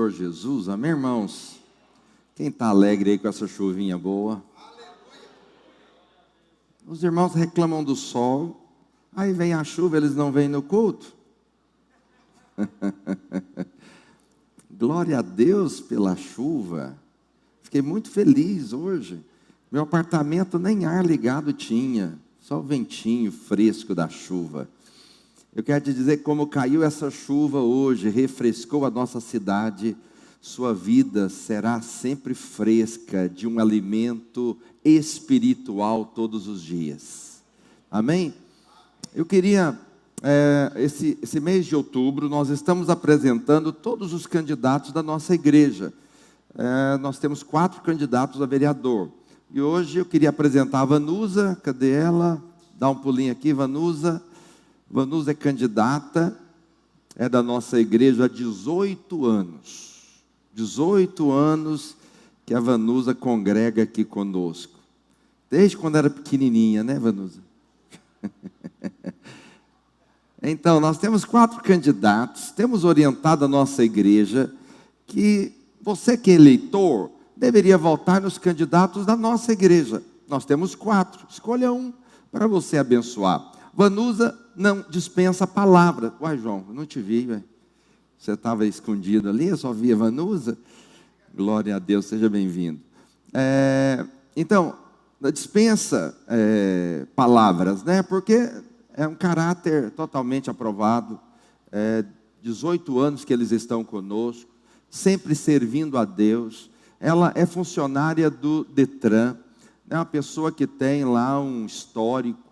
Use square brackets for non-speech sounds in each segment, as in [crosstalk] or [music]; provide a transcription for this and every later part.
Senhor Jesus, amém, irmãos? Quem está alegre aí com essa chuvinha boa? Os irmãos reclamam do sol, aí vem a chuva, eles não vêm no culto. [laughs] Glória a Deus pela chuva. Fiquei muito feliz hoje. Meu apartamento nem ar ligado tinha, só o ventinho fresco da chuva. Eu quero te dizer como caiu essa chuva hoje, refrescou a nossa cidade. Sua vida será sempre fresca de um alimento espiritual todos os dias. Amém? Eu queria, é, esse, esse mês de outubro, nós estamos apresentando todos os candidatos da nossa igreja. É, nós temos quatro candidatos a vereador. E hoje eu queria apresentar a Vanusa, cadê ela? Dá um pulinho aqui, Vanusa. Vanusa é candidata, é da nossa igreja há 18 anos. 18 anos que a Vanusa congrega aqui conosco. Desde quando era pequenininha, né, Vanusa? [laughs] então, nós temos quatro candidatos, temos orientado a nossa igreja que você que é eleitor deveria votar nos candidatos da nossa igreja. Nós temos quatro, escolha um para você abençoar. Vanusa não dispensa palavra. Uai, João, eu não te vi, você estava escondido ali, eu só via Vanusa. Glória a Deus, seja bem-vindo. É, então, dispensa é, palavras, né? Porque é um caráter totalmente aprovado. É, 18 anos que eles estão conosco, sempre servindo a Deus. Ela é funcionária do Detran, é uma pessoa que tem lá um histórico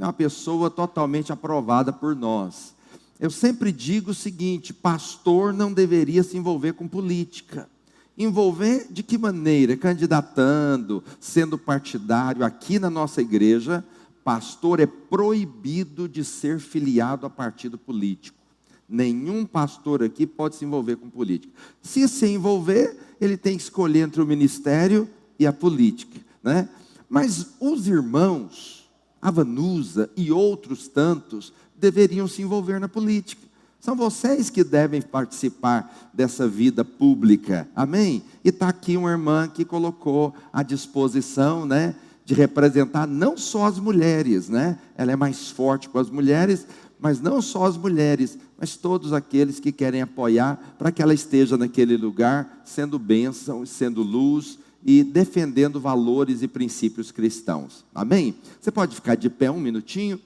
é uma pessoa totalmente aprovada por nós. Eu sempre digo o seguinte: pastor não deveria se envolver com política. Envolver de que maneira? Candidatando, sendo partidário. Aqui na nossa igreja, pastor é proibido de ser filiado a partido político. Nenhum pastor aqui pode se envolver com política. Se se envolver, ele tem que escolher entre o ministério e a política. Né? Mas os irmãos, a Vanusa e outros tantos deveriam se envolver na política. São vocês que devem participar dessa vida pública, amém? E está aqui uma irmã que colocou à disposição, né, de representar não só as mulheres, né? Ela é mais forte com as mulheres, mas não só as mulheres, mas todos aqueles que querem apoiar para que ela esteja naquele lugar, sendo bênção, sendo luz e defendendo valores e princípios cristãos. Amém? Você pode ficar de pé um minutinho,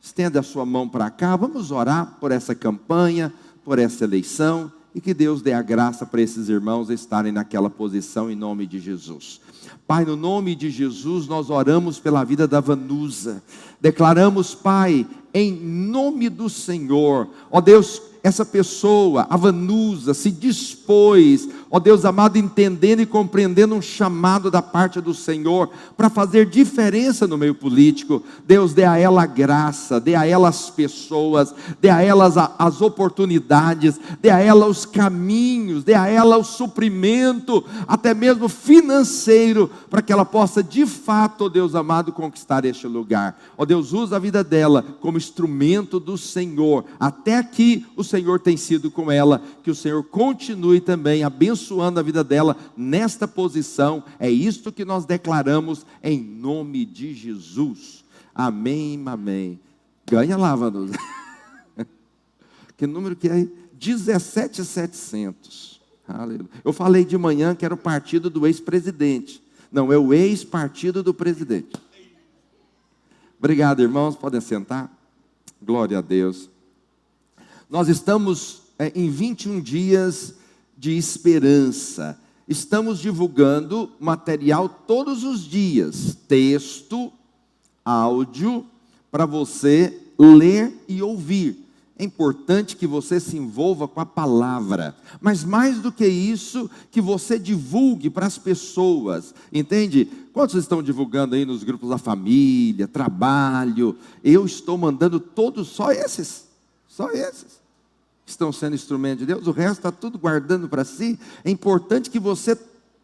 estenda a sua mão para cá, vamos orar por essa campanha, por essa eleição e que Deus dê a graça para esses irmãos estarem naquela posição em nome de Jesus. Pai, no nome de Jesus, nós oramos pela vida da Vanusa. Declaramos, Pai, em nome do Senhor, ó Deus, essa pessoa, a Vanusa, se dispôs, ó Deus amado, entendendo e compreendendo um chamado da parte do Senhor para fazer diferença no meio político. Deus dê a ela a graça, dê a ela as pessoas, dê a elas as oportunidades, dê a ela os caminhos, dê a ela o suprimento, até mesmo financeiro, para que ela possa de fato, ó Deus amado, conquistar este lugar. Ó Deus, usa a vida dela como instrumento do Senhor. Até aqui o Senhor tem sido com ela, que o Senhor continue também abençoando a vida dela nesta posição. É isto que nós declaramos em nome de Jesus. Amém, amém. Ganha lá, Vanusa. [laughs] que número que é? 17700. Aleluia. Eu falei de manhã que era o partido do ex-presidente. Não, é o ex-partido do presidente. Obrigado, irmãos. Podem sentar. Glória a Deus. Nós estamos é, em 21 dias de esperança. Estamos divulgando material todos os dias, texto, áudio, para você ler e ouvir. É importante que você se envolva com a palavra, mas mais do que isso, que você divulgue para as pessoas, entende? Quantos estão divulgando aí nos grupos da família, trabalho? Eu estou mandando todos, só esses, só esses estão sendo instrumento de Deus, o resto está tudo guardando para si. É importante que você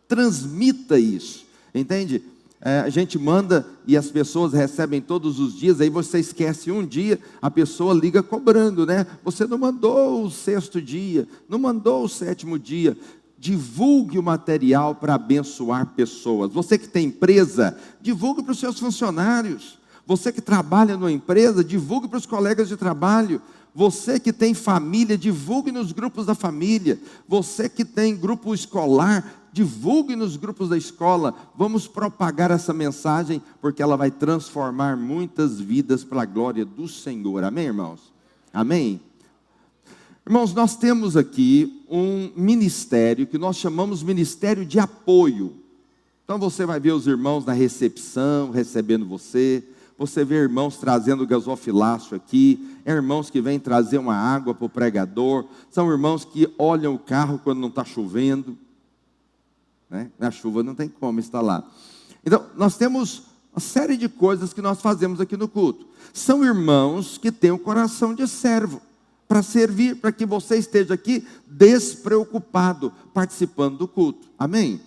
transmita isso, entende? É, a gente manda e as pessoas recebem todos os dias, aí você esquece um dia, a pessoa liga cobrando, né? Você não mandou o sexto dia, não mandou o sétimo dia. Divulgue o material para abençoar pessoas. Você que tem empresa, divulgue para os seus funcionários. Você que trabalha numa empresa, divulgue para os colegas de trabalho. Você que tem família, divulgue nos grupos da família. Você que tem grupo escolar, divulgue nos grupos da escola. Vamos propagar essa mensagem, porque ela vai transformar muitas vidas para a glória do Senhor. Amém, irmãos? Amém? Irmãos, nós temos aqui um ministério que nós chamamos ministério de apoio. Então você vai ver os irmãos na recepção recebendo você, você vê irmãos trazendo gasofilácio aqui, é irmãos que vêm trazer uma água para o pregador, são irmãos que olham o carro quando não está chovendo, né? na chuva não tem como estar lá. Então, nós temos uma série de coisas que nós fazemos aqui no culto. São irmãos que têm o coração de servo para servir, para que você esteja aqui despreocupado, participando do culto. Amém?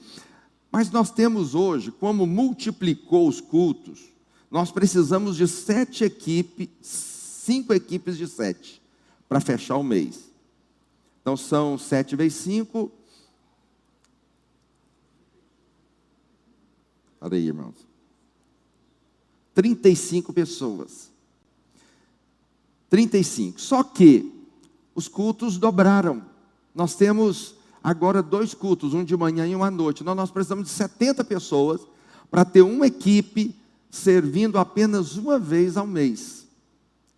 Mas nós temos hoje, como multiplicou os cultos, nós precisamos de sete equipes, cinco equipes de sete, para fechar o mês. Então são sete vezes cinco. Olha aí, irmãos. 35 pessoas. 35. Só que os cultos dobraram. Nós temos agora dois cultos, um de manhã e um à noite. Então nós precisamos de 70 pessoas para ter uma equipe servindo apenas uma vez ao mês.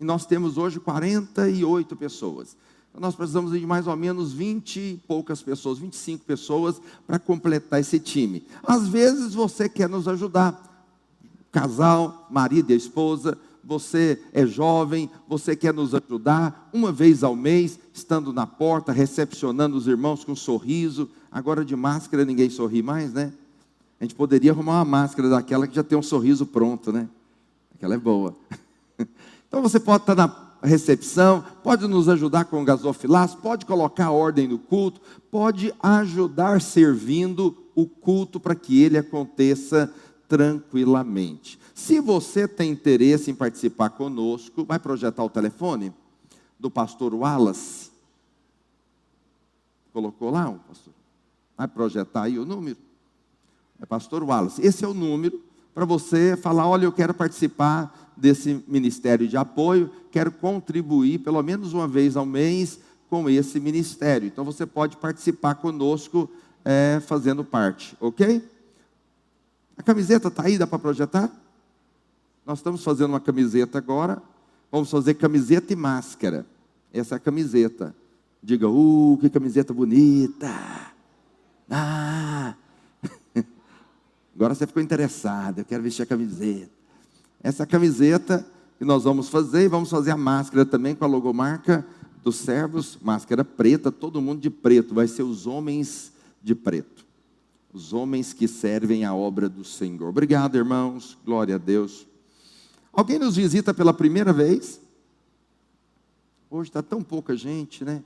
E nós temos hoje 48 pessoas. Então nós precisamos de mais ou menos 20 e poucas pessoas, 25 pessoas para completar esse time. Às vezes você quer nos ajudar. Casal, marido e esposa, você é jovem, você quer nos ajudar, uma vez ao mês, estando na porta, recepcionando os irmãos com um sorriso. Agora de máscara ninguém sorri mais, né? A gente poderia arrumar uma máscara daquela que já tem um sorriso pronto, né? Aquela é boa. [laughs] Então você pode estar na recepção, pode nos ajudar com o gasofilaço, pode colocar ordem no culto, pode ajudar servindo o culto para que ele aconteça tranquilamente. Se você tem interesse em participar conosco, vai projetar o telefone do pastor Wallace. Colocou lá, um pastor? Vai projetar aí o número? É pastor Wallace. Esse é o número para você falar: olha, eu quero participar desse ministério de apoio, quero contribuir pelo menos uma vez ao mês com esse ministério. Então você pode participar conosco é, fazendo parte, ok? A camiseta está aí, dá para projetar? Nós estamos fazendo uma camiseta agora. Vamos fazer camiseta e máscara. Essa é a camiseta. Diga, uh, que camiseta bonita. Ah. Agora você ficou interessado, eu quero vestir a camiseta. Essa camiseta que nós vamos fazer e vamos fazer a máscara também com a logomarca dos servos, máscara preta, todo mundo de preto, vai ser os homens de preto. Os homens que servem a obra do Senhor. Obrigado, irmãos. Glória a Deus. Alguém nos visita pela primeira vez? Hoje está tão pouca gente, né?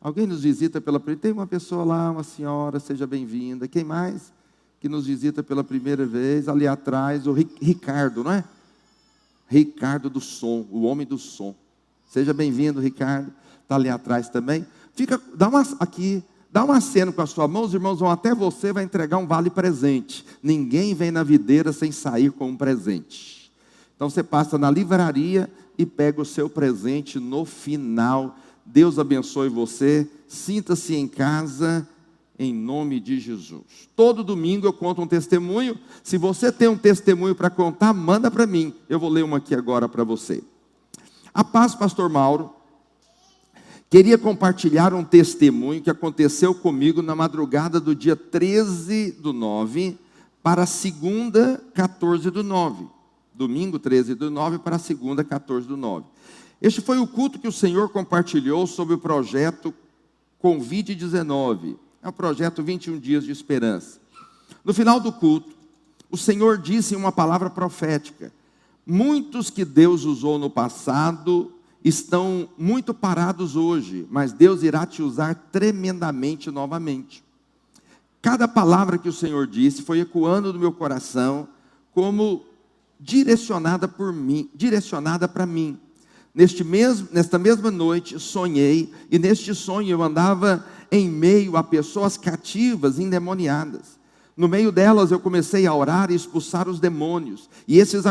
Alguém nos visita pela primeira Tem uma pessoa lá, uma senhora, seja bem-vinda. Quem mais que nos visita pela primeira vez? Ali atrás, o Ricardo, não é? Ricardo do som, o homem do som. Seja bem-vindo, Ricardo. Está ali atrás também. Fica, dá uma aqui, dá uma cena com a sua mão, os irmãos vão até você, vai entregar um vale presente. Ninguém vem na videira sem sair com um presente. Então você passa na livraria e pega o seu presente no final. Deus abençoe você. Sinta-se em casa em nome de Jesus. Todo domingo eu conto um testemunho. Se você tem um testemunho para contar, manda para mim. Eu vou ler uma aqui agora para você. A paz, pastor Mauro. Queria compartilhar um testemunho que aconteceu comigo na madrugada do dia 13 do 9 para a segunda 14 do 9 domingo 13 do 9 para a segunda 14 do 9. Este foi o culto que o Senhor compartilhou sobre o projeto Convide-19. É o projeto 21 Dias de Esperança. No final do culto, o Senhor disse uma palavra profética: Muitos que Deus usou no passado estão muito parados hoje, mas Deus irá te usar tremendamente novamente. Cada palavra que o Senhor disse foi ecoando no meu coração como direcionada por mim, direcionada para mim. Neste mesmo, nesta mesma noite sonhei e neste sonho eu andava em meio a pessoas cativas, endemoniadas. No meio delas eu comecei a orar e expulsar os demônios. E esses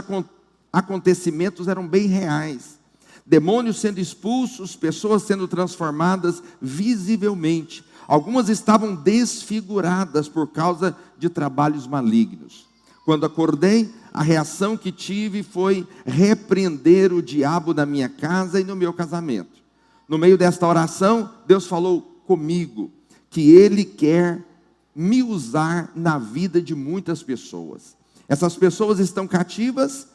acontecimentos eram bem reais. Demônios sendo expulsos, pessoas sendo transformadas visivelmente. Algumas estavam desfiguradas por causa de trabalhos malignos. Quando acordei, a reação que tive foi repreender o diabo na minha casa e no meu casamento. No meio desta oração, Deus falou comigo que Ele quer me usar na vida de muitas pessoas. Essas pessoas estão cativas,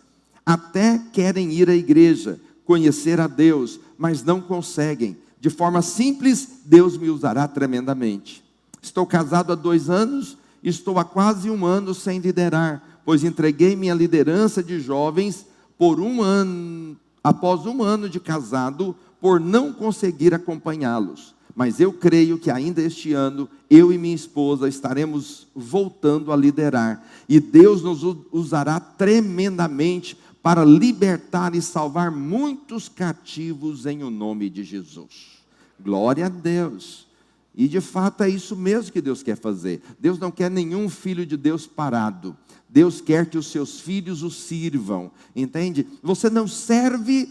até querem ir à igreja, conhecer a Deus, mas não conseguem de forma simples, Deus me usará tremendamente. Estou casado há dois anos, estou há quase um ano sem liderar, pois entreguei minha liderança de jovens por um ano, após um ano de casado, por não conseguir acompanhá-los. Mas eu creio que ainda este ano, eu e minha esposa estaremos voltando a liderar, e Deus nos usará tremendamente para libertar e salvar muitos cativos em o nome de Jesus. Glória a Deus. E de fato é isso mesmo que Deus quer fazer. Deus não quer nenhum filho de Deus parado. Deus quer que os seus filhos o sirvam, entende? Você não serve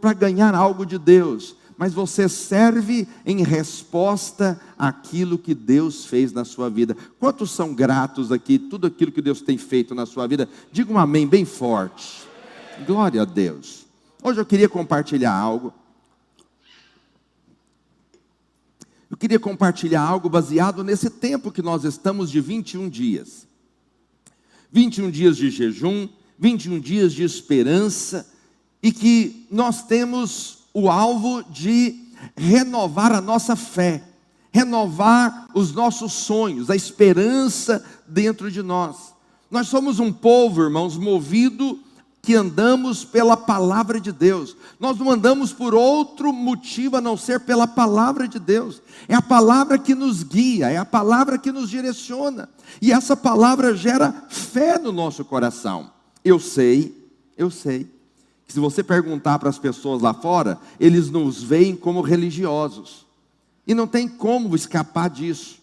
para ganhar algo de Deus, mas você serve em resposta àquilo que Deus fez na sua vida. Quantos são gratos aqui, tudo aquilo que Deus tem feito na sua vida? Diga um amém bem forte. Glória a Deus. Hoje eu queria compartilhar algo. Eu queria compartilhar algo baseado nesse tempo que nós estamos de 21 dias. 21 dias de jejum, 21 dias de esperança, e que nós temos o alvo de renovar a nossa fé, renovar os nossos sonhos, a esperança dentro de nós. Nós somos um povo, irmãos, movido que andamos pela palavra de Deus. Nós não andamos por outro motivo a não ser pela palavra de Deus. É a palavra que nos guia, é a palavra que nos direciona. E essa palavra gera fé no nosso coração. Eu sei, eu sei, se você perguntar para as pessoas lá fora, eles nos veem como religiosos. E não tem como escapar disso.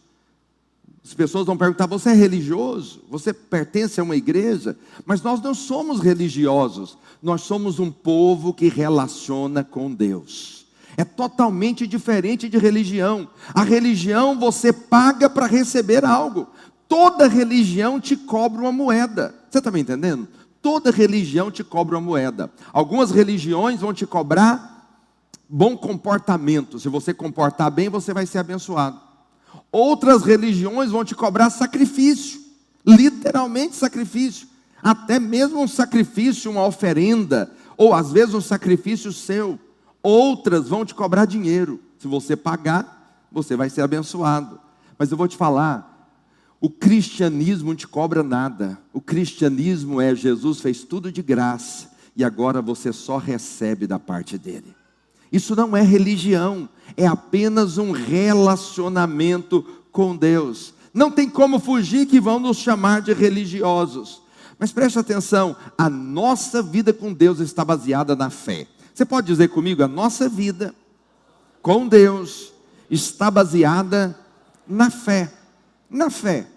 As pessoas vão perguntar: você é religioso? Você pertence a uma igreja? Mas nós não somos religiosos, nós somos um povo que relaciona com Deus. É totalmente diferente de religião. A religião você paga para receber algo. Toda religião te cobra uma moeda. Você está me entendendo? Toda religião te cobra uma moeda. Algumas religiões vão te cobrar bom comportamento. Se você comportar bem, você vai ser abençoado. Outras religiões vão te cobrar sacrifício, literalmente sacrifício, até mesmo um sacrifício, uma oferenda, ou às vezes um sacrifício seu. Outras vão te cobrar dinheiro. Se você pagar, você vai ser abençoado. Mas eu vou te falar, o cristianismo não te cobra nada. O cristianismo é Jesus fez tudo de graça e agora você só recebe da parte dele. Isso não é religião, é apenas um relacionamento com Deus. Não tem como fugir que vão nos chamar de religiosos. Mas preste atenção, a nossa vida com Deus está baseada na fé. Você pode dizer comigo, a nossa vida com Deus está baseada na fé. Na fé.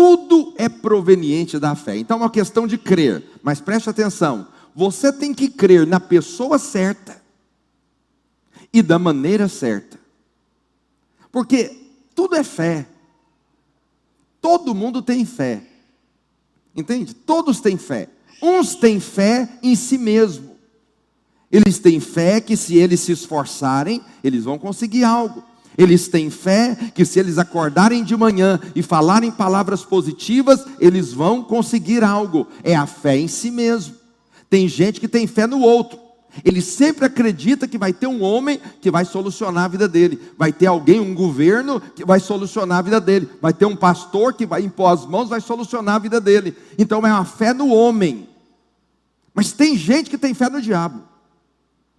Tudo é proveniente da fé. Então é uma questão de crer. Mas preste atenção, você tem que crer na pessoa certa e da maneira certa. Porque tudo é fé. Todo mundo tem fé. Entende? Todos têm fé. Uns têm fé em si mesmo. Eles têm fé que se eles se esforçarem, eles vão conseguir algo. Eles têm fé que se eles acordarem de manhã e falarem palavras positivas, eles vão conseguir algo. É a fé em si mesmo. Tem gente que tem fé no outro. Ele sempre acredita que vai ter um homem que vai solucionar a vida dele, vai ter alguém, um governo que vai solucionar a vida dele, vai ter um pastor que vai impor as mãos, vai solucionar a vida dele. Então é uma fé no homem. Mas tem gente que tem fé no diabo.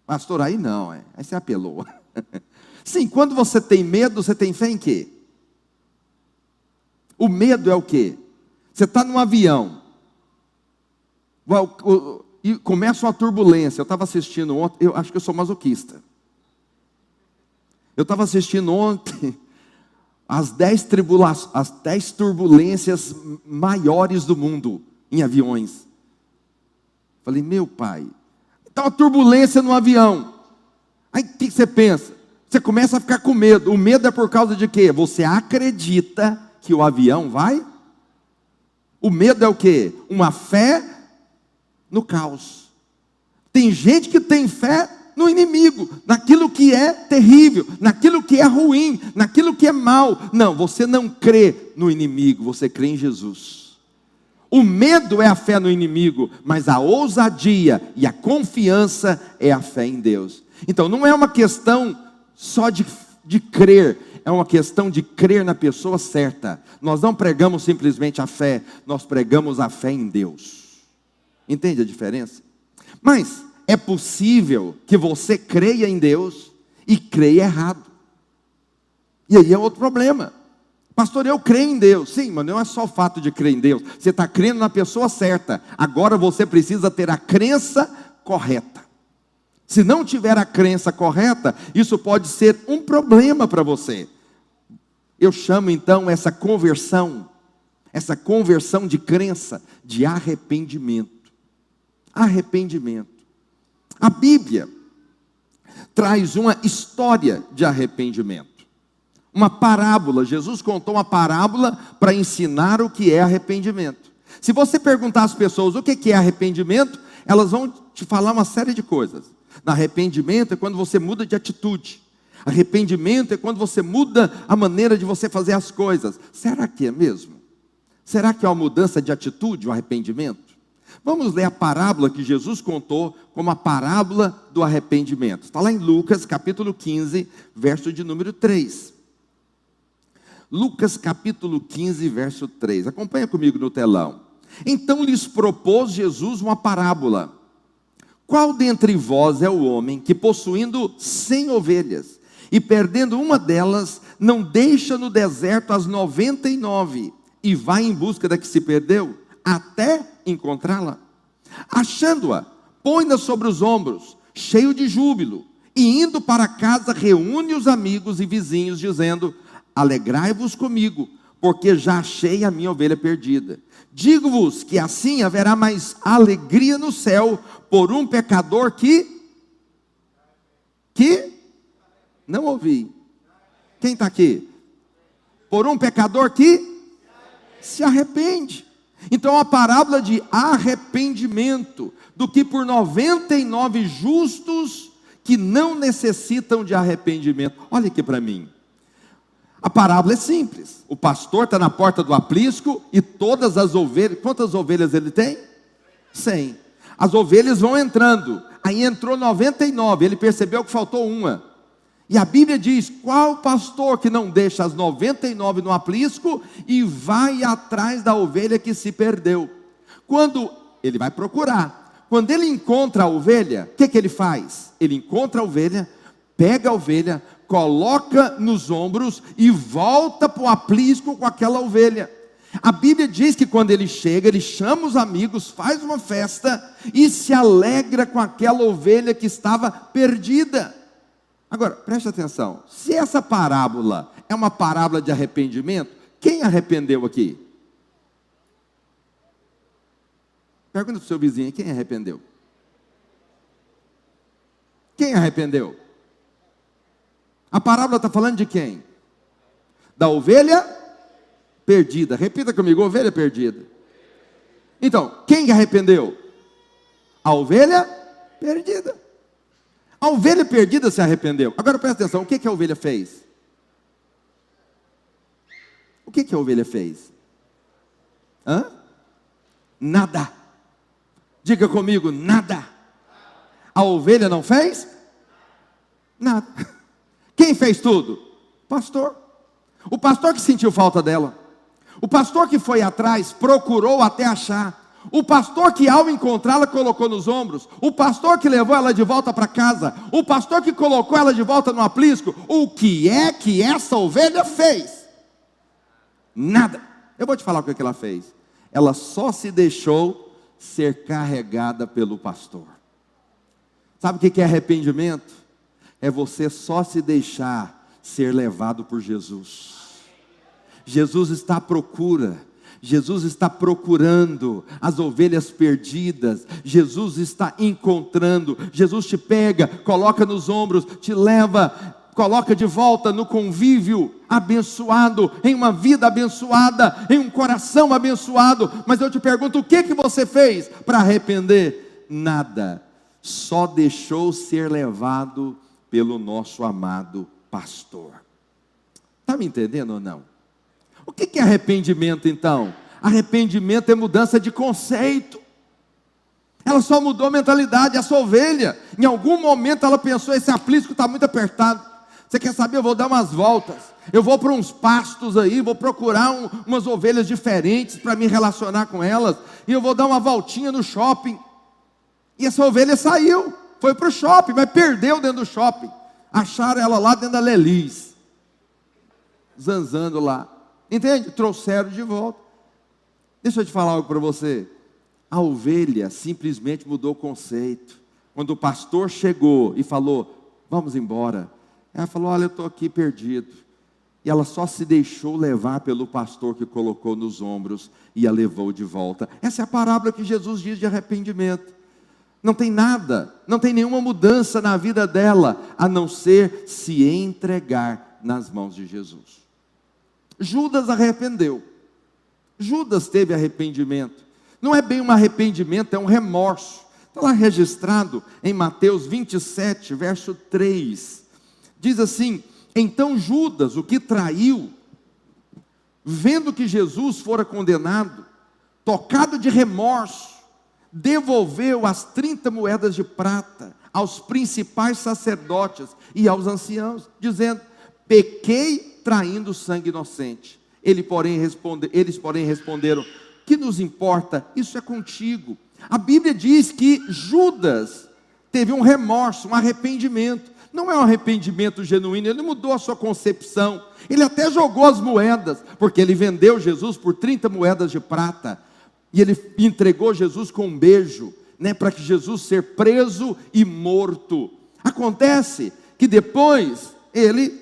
Pastor, aí não, é. aí você apelou. [laughs] Sim, quando você tem medo, você tem fé em quê? O medo é o quê? Você está num avião, E começa uma turbulência. Eu estava assistindo ontem, eu acho que eu sou masoquista. Eu estava assistindo ontem [laughs] as dez, as dez turbulências maiores do mundo em aviões. Falei, meu pai, está uma turbulência no avião. Aí o que você pensa? Você começa a ficar com medo. O medo é por causa de quê? Você acredita que o avião vai? O medo é o quê? Uma fé no caos. Tem gente que tem fé no inimigo, naquilo que é terrível, naquilo que é ruim, naquilo que é mal. Não, você não crê no inimigo, você crê em Jesus. O medo é a fé no inimigo, mas a ousadia e a confiança é a fé em Deus. Então não é uma questão só de, de crer, é uma questão de crer na pessoa certa. Nós não pregamos simplesmente a fé, nós pregamos a fé em Deus. Entende a diferença? Mas é possível que você creia em Deus e creia errado. E aí é outro problema. Pastor, eu creio em Deus. Sim, mas não é só o fato de crer em Deus. Você está crendo na pessoa certa. Agora você precisa ter a crença correta. Se não tiver a crença correta, isso pode ser um problema para você. Eu chamo então essa conversão, essa conversão de crença, de arrependimento. Arrependimento. A Bíblia traz uma história de arrependimento. Uma parábola. Jesus contou uma parábola para ensinar o que é arrependimento. Se você perguntar às pessoas o que é arrependimento, elas vão te falar uma série de coisas. Arrependimento é quando você muda de atitude. Arrependimento é quando você muda a maneira de você fazer as coisas. Será que é mesmo? Será que é uma mudança de atitude, o arrependimento? Vamos ler a parábola que Jesus contou como a parábola do arrependimento. Está lá em Lucas, capítulo 15, verso de número 3. Lucas, capítulo 15, verso 3. Acompanha comigo no telão. Então lhes propôs Jesus uma parábola qual dentre vós é o homem que, possuindo cem ovelhas e perdendo uma delas, não deixa no deserto as noventa e nove e vai em busca da que se perdeu, até encontrá-la? Achando-a, põe-na sobre os ombros, cheio de júbilo, e indo para casa, reúne os amigos e vizinhos, dizendo: Alegrai-vos comigo, porque já achei a minha ovelha perdida. Digo-vos que assim haverá mais alegria no céu por um pecador que que não ouvi. Quem está aqui? Por um pecador que se arrepende. Então a parábola de arrependimento do que por 99 justos que não necessitam de arrependimento. Olha aqui para mim. A parábola é simples. O pastor está na porta do aprisco e todas as ovelhas, quantas ovelhas ele tem? Cem. As ovelhas vão entrando. Aí entrou 99, ele percebeu que faltou uma. E a Bíblia diz: qual pastor que não deixa as 99 no aprisco e vai atrás da ovelha que se perdeu? Quando ele vai procurar, quando ele encontra a ovelha, o que, que ele faz? Ele encontra a ovelha, pega a ovelha, coloca nos ombros e volta para o aprisco com aquela ovelha. A Bíblia diz que quando ele chega, ele chama os amigos, faz uma festa e se alegra com aquela ovelha que estava perdida. Agora, preste atenção: se essa parábola é uma parábola de arrependimento, quem arrependeu aqui? Pergunta para o seu vizinho: quem arrependeu? Quem arrependeu? A parábola está falando de quem? Da ovelha perdida. Repita comigo: ovelha perdida. Então, quem arrependeu? A ovelha perdida. A ovelha perdida se arrependeu. Agora presta atenção: o que, que a ovelha fez? O que, que a ovelha fez? Hã? Nada. Diga comigo: nada. A ovelha não fez? Nada. [laughs] Quem fez tudo? Pastor. O pastor que sentiu falta dela. O pastor que foi atrás, procurou até achar. O pastor que ao encontrá-la colocou nos ombros. O pastor que levou ela de volta para casa. O pastor que colocou ela de volta no aprisco. O que é que essa ovelha fez? Nada. Eu vou te falar o que ela fez. Ela só se deixou ser carregada pelo pastor. Sabe o que é arrependimento? É você só se deixar ser levado por Jesus. Jesus está à procura Jesus está procurando as ovelhas perdidas, Jesus está encontrando, Jesus te pega, coloca nos ombros, te leva, coloca de volta no convívio abençoado, em uma vida abençoada, em um coração abençoado. Mas eu te pergunto, o que que você fez para arrepender? Nada. Só deixou ser levado pelo nosso amado pastor. Está me entendendo ou não? O que é arrependimento então? Arrependimento é mudança de conceito. Ela só mudou a mentalidade, essa ovelha. Em algum momento ela pensou: esse aprisco está muito apertado. Você quer saber? Eu vou dar umas voltas. Eu vou para uns pastos aí, vou procurar um, umas ovelhas diferentes para me relacionar com elas. E eu vou dar uma voltinha no shopping. E essa ovelha saiu, foi para o shopping, mas perdeu dentro do shopping. Acharam ela lá dentro da Lelis, zanzando lá. Entende? Trouxeram de volta. Deixa eu te falar algo para você. A ovelha simplesmente mudou o conceito. Quando o pastor chegou e falou: Vamos embora. Ela falou: Olha, eu estou aqui perdido. E ela só se deixou levar pelo pastor que colocou nos ombros e a levou de volta. Essa é a parábola que Jesus diz de arrependimento. Não tem nada, não tem nenhuma mudança na vida dela, a não ser se entregar nas mãos de Jesus. Judas arrependeu. Judas teve arrependimento. Não é bem um arrependimento, é um remorso. Está lá registrado em Mateus 27, verso 3. Diz assim: Então Judas, o que traiu, vendo que Jesus fora condenado, tocado de remorso, devolveu as 30 moedas de prata aos principais sacerdotes e aos anciãos, dizendo: Pequei traindo sangue inocente. Ele, porém, responde, eles, porém, responderam: Que nos importa? Isso é contigo. A Bíblia diz que Judas teve um remorso, um arrependimento. Não é um arrependimento genuíno, ele mudou a sua concepção. Ele até jogou as moedas, porque ele vendeu Jesus por 30 moedas de prata. E ele entregou Jesus com um beijo, né, para que Jesus ser preso e morto. Acontece que depois ele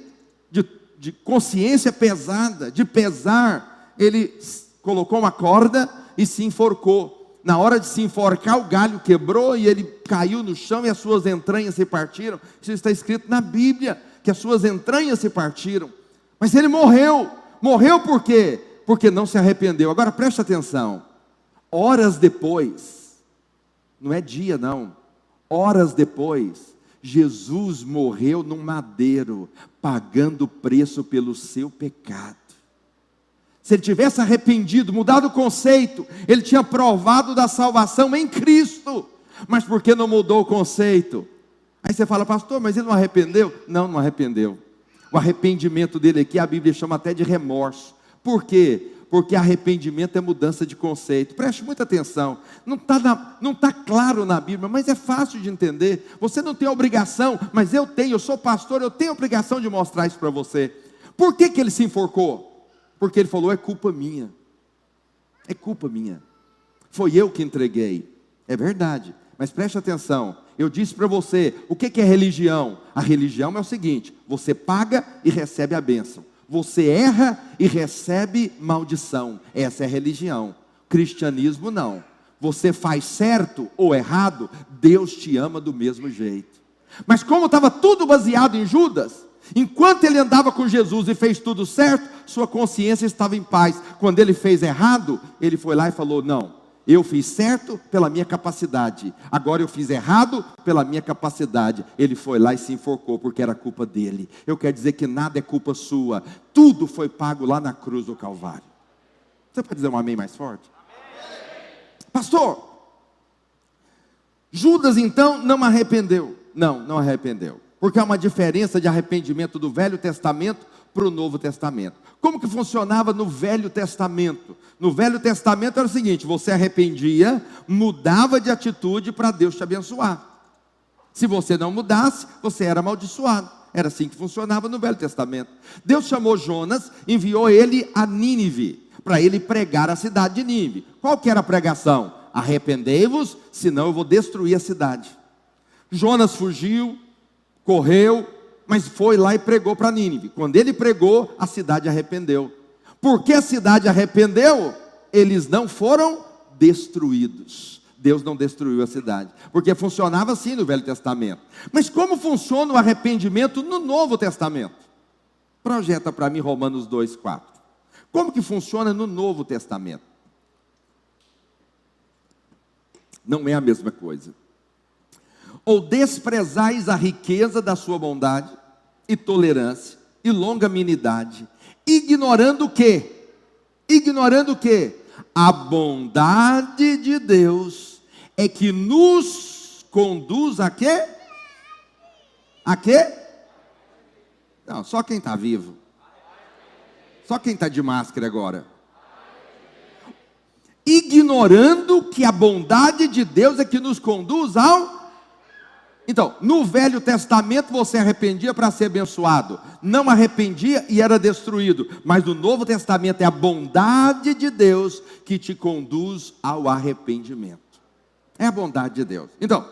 de consciência pesada, de pesar, ele colocou uma corda e se enforcou. Na hora de se enforcar, o galho quebrou e ele caiu no chão e as suas entranhas se partiram. Isso está escrito na Bíblia, que as suas entranhas se partiram. Mas ele morreu. Morreu por quê? Porque não se arrependeu. Agora preste atenção. Horas depois, não é dia não, horas depois, Jesus morreu num madeiro, pagando o preço pelo seu pecado. Se ele tivesse arrependido, mudado o conceito, ele tinha provado da salvação em Cristo. Mas por que não mudou o conceito? Aí você fala, pastor, mas ele não arrependeu? Não, não arrependeu. O arrependimento dele aqui, a Bíblia chama até de remorso. Por quê? Porque arrependimento é mudança de conceito. Preste muita atenção. Não está tá claro na Bíblia, mas é fácil de entender. Você não tem obrigação, mas eu tenho, eu sou pastor, eu tenho obrigação de mostrar isso para você. Por que, que ele se enforcou? Porque ele falou: é culpa minha. É culpa minha. Foi eu que entreguei. É verdade. Mas preste atenção. Eu disse para você: o que, que é religião? A religião é o seguinte: você paga e recebe a bênção. Você erra e recebe maldição. Essa é religião. Cristianismo não. Você faz certo ou errado, Deus te ama do mesmo jeito. Mas como estava tudo baseado em Judas, enquanto ele andava com Jesus e fez tudo certo, sua consciência estava em paz. Quando ele fez errado, ele foi lá e falou: Não, eu fiz certo pela minha capacidade, agora eu fiz errado pela minha capacidade. Ele foi lá e se enforcou porque era culpa dele. Eu quero dizer que nada é culpa sua, tudo foi pago lá na cruz do Calvário. Você pode dizer um amém mais forte? Pastor, Judas então não arrependeu. Não, não arrependeu. Porque há uma diferença de arrependimento do Velho Testamento para o Novo Testamento. Como que funcionava no Velho Testamento? No Velho Testamento era o seguinte: você arrependia, mudava de atitude para Deus te abençoar. Se você não mudasse, você era amaldiçoado. Era assim que funcionava no Velho Testamento. Deus chamou Jonas, enviou ele a Nínive, para ele pregar a cidade de Nínive. Qual que era a pregação? arrependei-vos, senão eu vou destruir a cidade. Jonas fugiu, correu, mas foi lá e pregou para Nínive. Quando ele pregou, a cidade arrependeu. Por que a cidade arrependeu? Eles não foram destruídos. Deus não destruiu a cidade, porque funcionava assim no Velho Testamento. Mas como funciona o arrependimento no Novo Testamento? Projeta para mim Romanos 2:4. Como que funciona no Novo Testamento? Não é a mesma coisa. Ou desprezais a riqueza da sua bondade e tolerância e longanimidade, ignorando o quê? Ignorando o quê? A bondade de Deus é que nos conduz a quê? A quê? Não, só quem está vivo. Só quem está de máscara agora. Ignorando que a bondade de Deus é que nos conduz ao então, no Velho Testamento você arrependia para ser abençoado, não arrependia e era destruído, mas no Novo Testamento é a bondade de Deus que te conduz ao arrependimento. É a bondade de Deus. Então,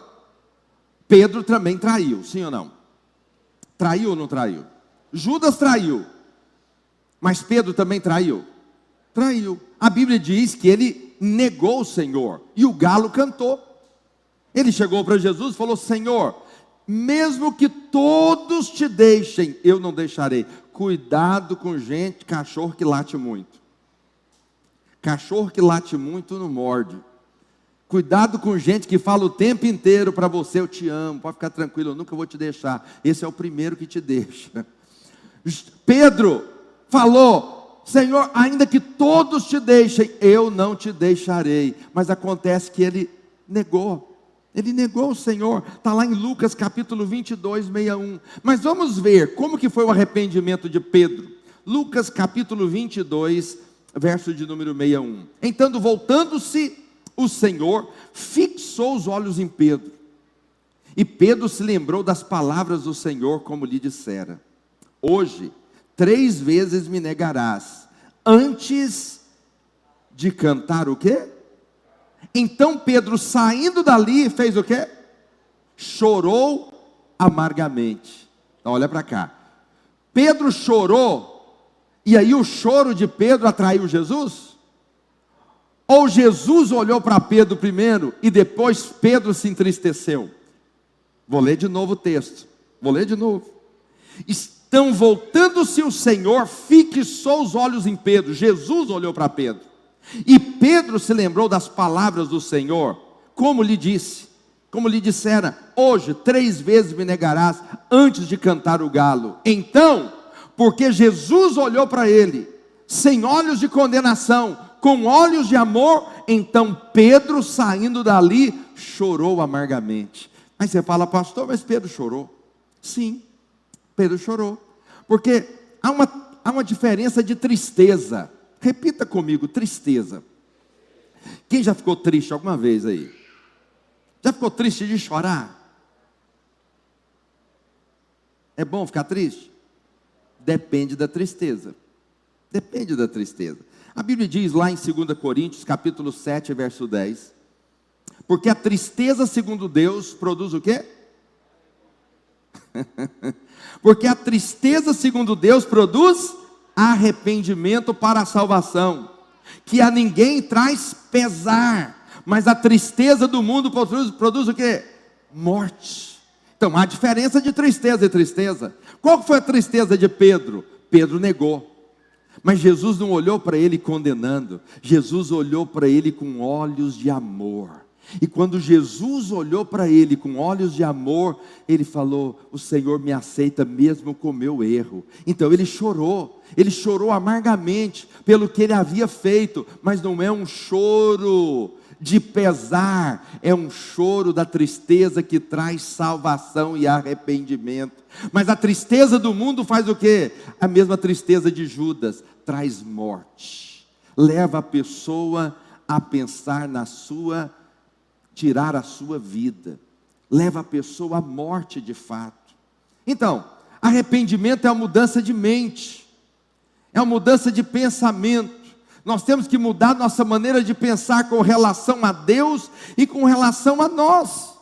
Pedro também traiu, sim ou não? Traiu ou não traiu? Judas traiu, mas Pedro também traiu. Traiu. A Bíblia diz que ele negou o Senhor e o galo cantou. Ele chegou para Jesus e falou: Senhor, mesmo que todos te deixem, eu não deixarei. Cuidado com gente, cachorro que late muito. Cachorro que late muito não morde. Cuidado com gente que fala o tempo inteiro para você: Eu te amo, pode ficar tranquilo, eu nunca vou te deixar. Esse é o primeiro que te deixa. Pedro falou: Senhor, ainda que todos te deixem, eu não te deixarei. Mas acontece que ele negou. Ele negou o Senhor, está lá em Lucas capítulo 22, 61. Mas vamos ver como que foi o arrependimento de Pedro. Lucas capítulo 22, verso de número 61. Então, voltando-se o Senhor, fixou os olhos em Pedro. E Pedro se lembrou das palavras do Senhor, como lhe dissera: Hoje, três vezes me negarás, antes de cantar o quê? Então Pedro, saindo dali, fez o quê? Chorou amargamente. Então, olha para cá. Pedro chorou, e aí o choro de Pedro atraiu Jesus? Ou Jesus olhou para Pedro primeiro e depois Pedro se entristeceu? Vou ler de novo o texto. Vou ler de novo. Então, voltando-se o Senhor, fixou os olhos em Pedro. Jesus olhou para Pedro. E Pedro se lembrou das palavras do Senhor, como lhe disse, como lhe dissera: Hoje três vezes me negarás antes de cantar o galo. Então, porque Jesus olhou para ele, sem olhos de condenação, com olhos de amor, então Pedro, saindo dali, chorou amargamente. Aí você fala, pastor, mas Pedro chorou. Sim, Pedro chorou. Porque há uma, há uma diferença de tristeza Repita comigo: tristeza. Quem já ficou triste alguma vez aí? Já ficou triste de chorar? É bom ficar triste? Depende da tristeza. Depende da tristeza. A Bíblia diz lá em 2 Coríntios, capítulo 7, verso 10. Porque a tristeza, segundo Deus, produz o quê? [laughs] Porque a tristeza, segundo Deus, produz arrependimento para a salvação, que a ninguém traz pesar, mas a tristeza do mundo produz, produz o que? Morte. Então há diferença de tristeza e tristeza. Qual foi a tristeza de Pedro? Pedro negou. Mas Jesus não olhou para ele condenando, Jesus olhou para ele com olhos de amor. E quando Jesus olhou para ele com olhos de amor, ele falou: O Senhor me aceita mesmo com meu erro. Então ele chorou, ele chorou amargamente pelo que ele havia feito, mas não é um choro de pesar, é um choro da tristeza que traz salvação e arrependimento. Mas a tristeza do mundo faz o quê? A mesma tristeza de Judas, traz morte, leva a pessoa a pensar na sua tirar a sua vida, leva a pessoa à morte de fato. Então, arrependimento é uma mudança de mente, é uma mudança de pensamento. Nós temos que mudar nossa maneira de pensar com relação a Deus e com relação a nós.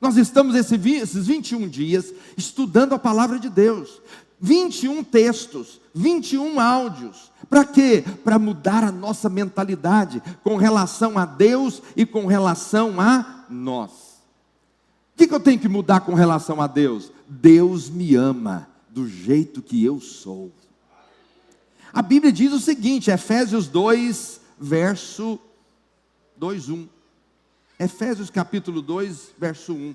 Nós estamos esses 21 dias estudando a palavra de Deus. 21 textos, 21 áudios. Para quê? Para mudar a nossa mentalidade com relação a Deus e com relação a nós. O que, que eu tenho que mudar com relação a Deus? Deus me ama do jeito que eu sou. A Bíblia diz o seguinte, Efésios 2, verso 2, 1. Efésios capítulo 2, verso 1.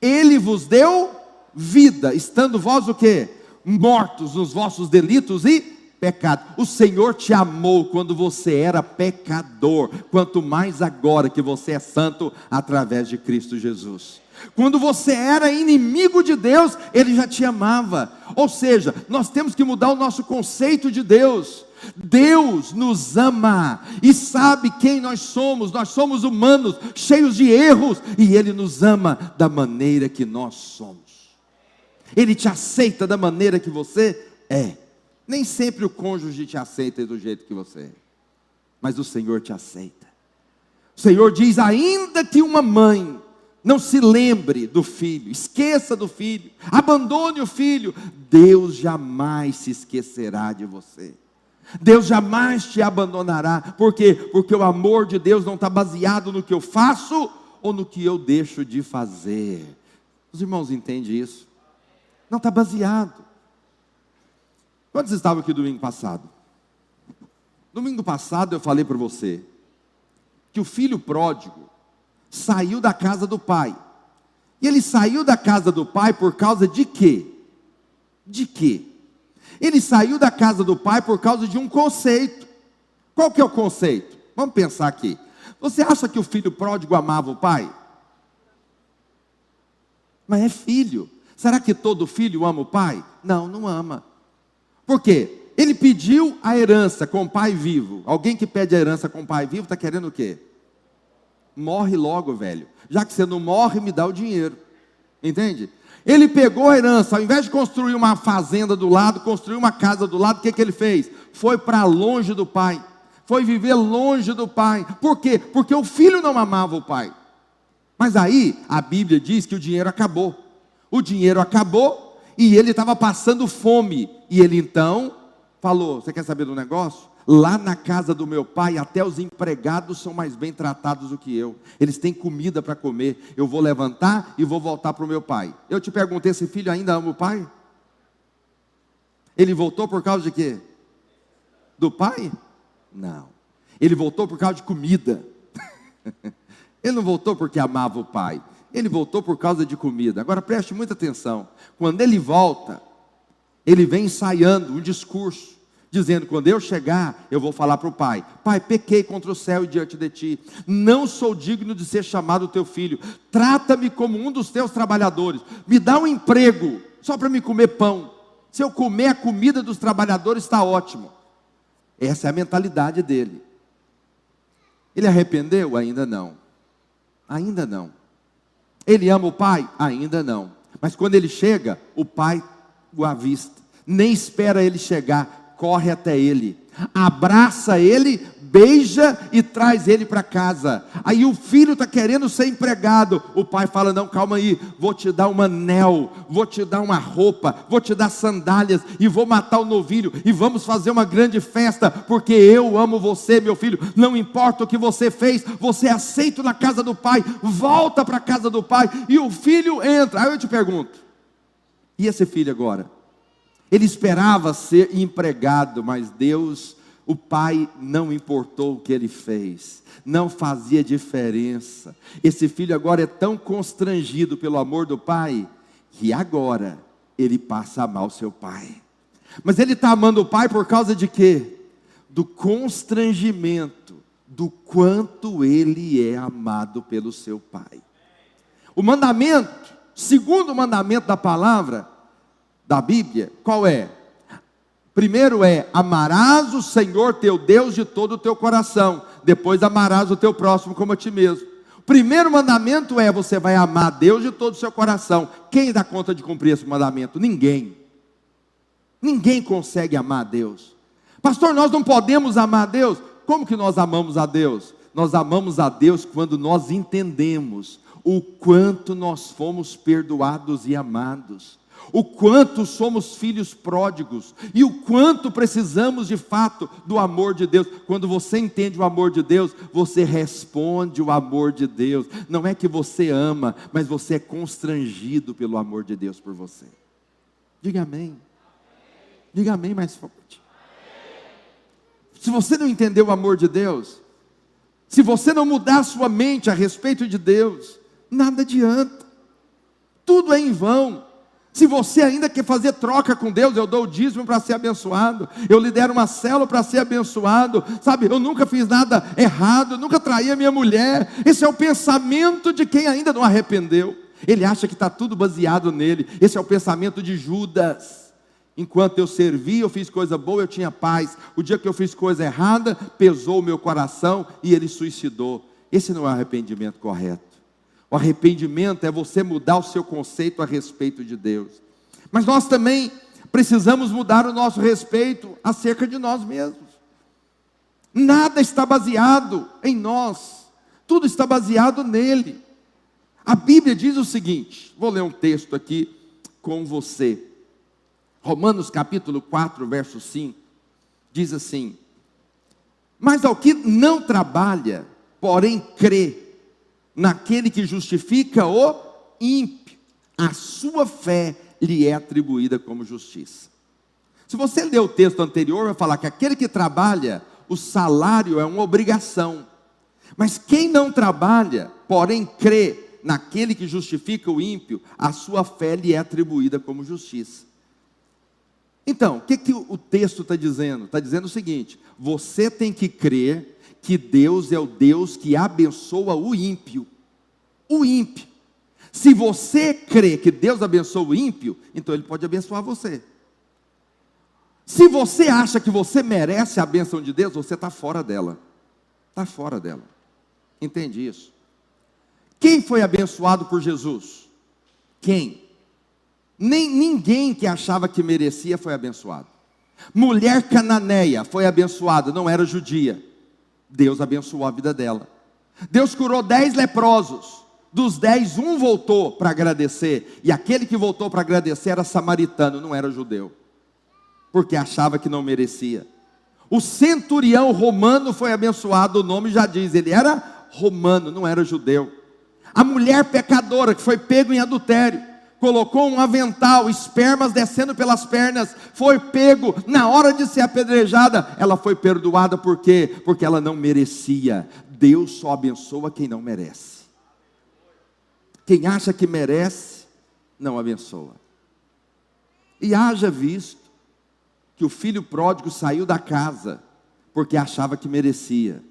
Ele vos deu vida, estando vós o quê? Mortos nos vossos delitos e pecado. O Senhor te amou quando você era pecador, quanto mais agora que você é santo através de Cristo Jesus. Quando você era inimigo de Deus, Ele já te amava. Ou seja, nós temos que mudar o nosso conceito de Deus. Deus nos ama e sabe quem nós somos. Nós somos humanos, cheios de erros, e Ele nos ama da maneira que nós somos. Ele te aceita da maneira que você é. Nem sempre o cônjuge te aceita do jeito que você é, mas o Senhor te aceita. O Senhor diz: ainda que uma mãe não se lembre do filho, esqueça do filho, abandone o filho. Deus jamais se esquecerá de você. Deus jamais te abandonará. Por quê? Porque o amor de Deus não está baseado no que eu faço ou no que eu deixo de fazer. Os irmãos entendem isso? Não está baseado. Quantos estavam aqui domingo passado? Domingo passado eu falei para você que o filho pródigo saiu da casa do pai. E ele saiu da casa do pai por causa de quê? De quê? Ele saiu da casa do pai por causa de um conceito. Qual que é o conceito? Vamos pensar aqui. Você acha que o filho pródigo amava o pai? Mas é filho. Será que todo filho ama o pai? Não, não ama. Por quê? Ele pediu a herança com o pai vivo. Alguém que pede a herança com o pai vivo está querendo o quê? morre logo, velho. Já que você não morre, me dá o dinheiro. Entende? Ele pegou a herança, ao invés de construir uma fazenda do lado, construiu uma casa do lado, o que, que ele fez? Foi para longe do pai. Foi viver longe do pai. Por quê? Porque o filho não amava o pai. Mas aí a Bíblia diz que o dinheiro acabou. O dinheiro acabou e ele estava passando fome. E ele então falou: Você quer saber do negócio? Lá na casa do meu pai, até os empregados são mais bem tratados do que eu. Eles têm comida para comer. Eu vou levantar e vou voltar para o meu pai. Eu te pergunto: esse filho ainda ama o pai? Ele voltou por causa de quê? Do pai? Não. Ele voltou por causa de comida. [laughs] Ele não voltou porque amava o pai. Ele voltou por causa de comida. Agora preste muita atenção. Quando ele volta, ele vem ensaiando um discurso dizendo: quando eu chegar, eu vou falar para o pai: Pai, pequei contra o céu e diante de ti, não sou digno de ser chamado teu filho, trata-me como um dos teus trabalhadores, me dá um emprego, só para me comer pão. Se eu comer a comida dos trabalhadores, está ótimo. Essa é a mentalidade dele. Ele arrependeu? Ainda não. Ainda não. Ele ama o pai? Ainda não. Mas quando ele chega, o pai o avista. Nem espera ele chegar corre até ele, abraça ele, beija e traz ele para casa. Aí o filho está querendo ser empregado. O pai fala: Não, calma aí, vou te dar um anel, vou te dar uma roupa, vou te dar sandálias e vou matar o novilho e vamos fazer uma grande festa, porque eu amo você, meu filho. Não importa o que você fez, você é aceito na casa do pai. Volta para a casa do pai e o filho entra. Aí eu te pergunto: E esse filho agora? Ele esperava ser empregado, mas Deus, o Pai, não importou o que ele fez, não fazia diferença. Esse filho agora é tão constrangido pelo amor do Pai, que agora ele passa a amar o seu Pai. Mas ele está amando o Pai por causa de quê? Do constrangimento, do quanto ele é amado pelo seu Pai. O mandamento, segundo mandamento da palavra, da Bíblia, qual é? Primeiro é: amarás o Senhor teu Deus de todo o teu coração. Depois amarás o teu próximo como a ti mesmo. O primeiro mandamento é: você vai amar Deus de todo o seu coração. Quem dá conta de cumprir esse mandamento? Ninguém. Ninguém consegue amar Deus. Pastor, nós não podemos amar Deus. Como que nós amamos a Deus? Nós amamos a Deus quando nós entendemos o quanto nós fomos perdoados e amados o quanto somos filhos pródigos e o quanto precisamos de fato do amor de Deus. Quando você entende o amor de Deus, você responde o amor de Deus. Não é que você ama, mas você é constrangido pelo amor de Deus por você. Diga amém. Diga amém mais forte. Se você não entender o amor de Deus, se você não mudar sua mente a respeito de Deus, nada adianta. Tudo é em vão. Se você ainda quer fazer troca com Deus, eu dou o dízimo para ser abençoado, eu lidero uma célula para ser abençoado, sabe? Eu nunca fiz nada errado, nunca traí a minha mulher. Esse é o pensamento de quem ainda não arrependeu. Ele acha que está tudo baseado nele. Esse é o pensamento de Judas. Enquanto eu servi, eu fiz coisa boa, eu tinha paz. O dia que eu fiz coisa errada, pesou o meu coração e ele suicidou. Esse não é o arrependimento correto. O arrependimento é você mudar o seu conceito a respeito de Deus. Mas nós também precisamos mudar o nosso respeito acerca de nós mesmos. Nada está baseado em nós, tudo está baseado nele. A Bíblia diz o seguinte: vou ler um texto aqui com você. Romanos capítulo 4, verso 5, diz assim: Mas ao que não trabalha, porém crê naquele que justifica o ímpio. A sua fé lhe é atribuída como justiça. Se você ler o texto anterior, vai falar que aquele que trabalha, o salário é uma obrigação. Mas quem não trabalha, porém crê naquele que justifica o ímpio, a sua fé lhe é atribuída como justiça. Então, o que, que o texto está dizendo? Está dizendo o seguinte: você tem que crer que Deus é o Deus que abençoa o ímpio. O ímpio. Se você crê que Deus abençoa o ímpio, então Ele pode abençoar você. Se você acha que você merece a bênção de Deus, você está fora dela. Está fora dela. Entende isso? Quem foi abençoado por Jesus? Quem? Nem ninguém que achava que merecia foi abençoado. Mulher cananeia foi abençoada, não era judia. Deus abençoou a vida dela. Deus curou dez leprosos. Dos dez, um voltou para agradecer. E aquele que voltou para agradecer era samaritano, não era judeu. Porque achava que não merecia. O centurião romano foi abençoado, o nome já diz, ele era romano, não era judeu. A mulher pecadora que foi pego em adultério, colocou um avental, espermas descendo pelas pernas, foi pego, na hora de ser apedrejada, ela foi perdoada, por quê? Porque ela não merecia. Deus só abençoa quem não merece. Quem acha que merece, não abençoa. E haja visto que o filho pródigo saiu da casa porque achava que merecia,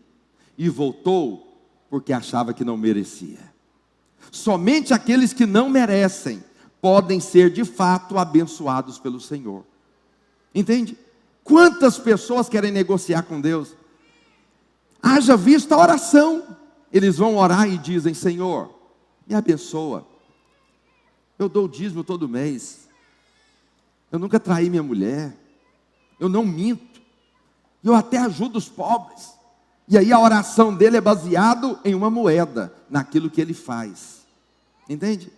e voltou porque achava que não merecia. Somente aqueles que não merecem podem ser de fato abençoados pelo Senhor. Entende? Quantas pessoas querem negociar com Deus? Haja visto a oração. Eles vão orar e dizem: Senhor, me abençoa. Eu dou dízimo todo mês. Eu nunca traí minha mulher. Eu não minto. Eu até ajudo os pobres. E aí a oração dele é baseado em uma moeda, naquilo que ele faz. Entende?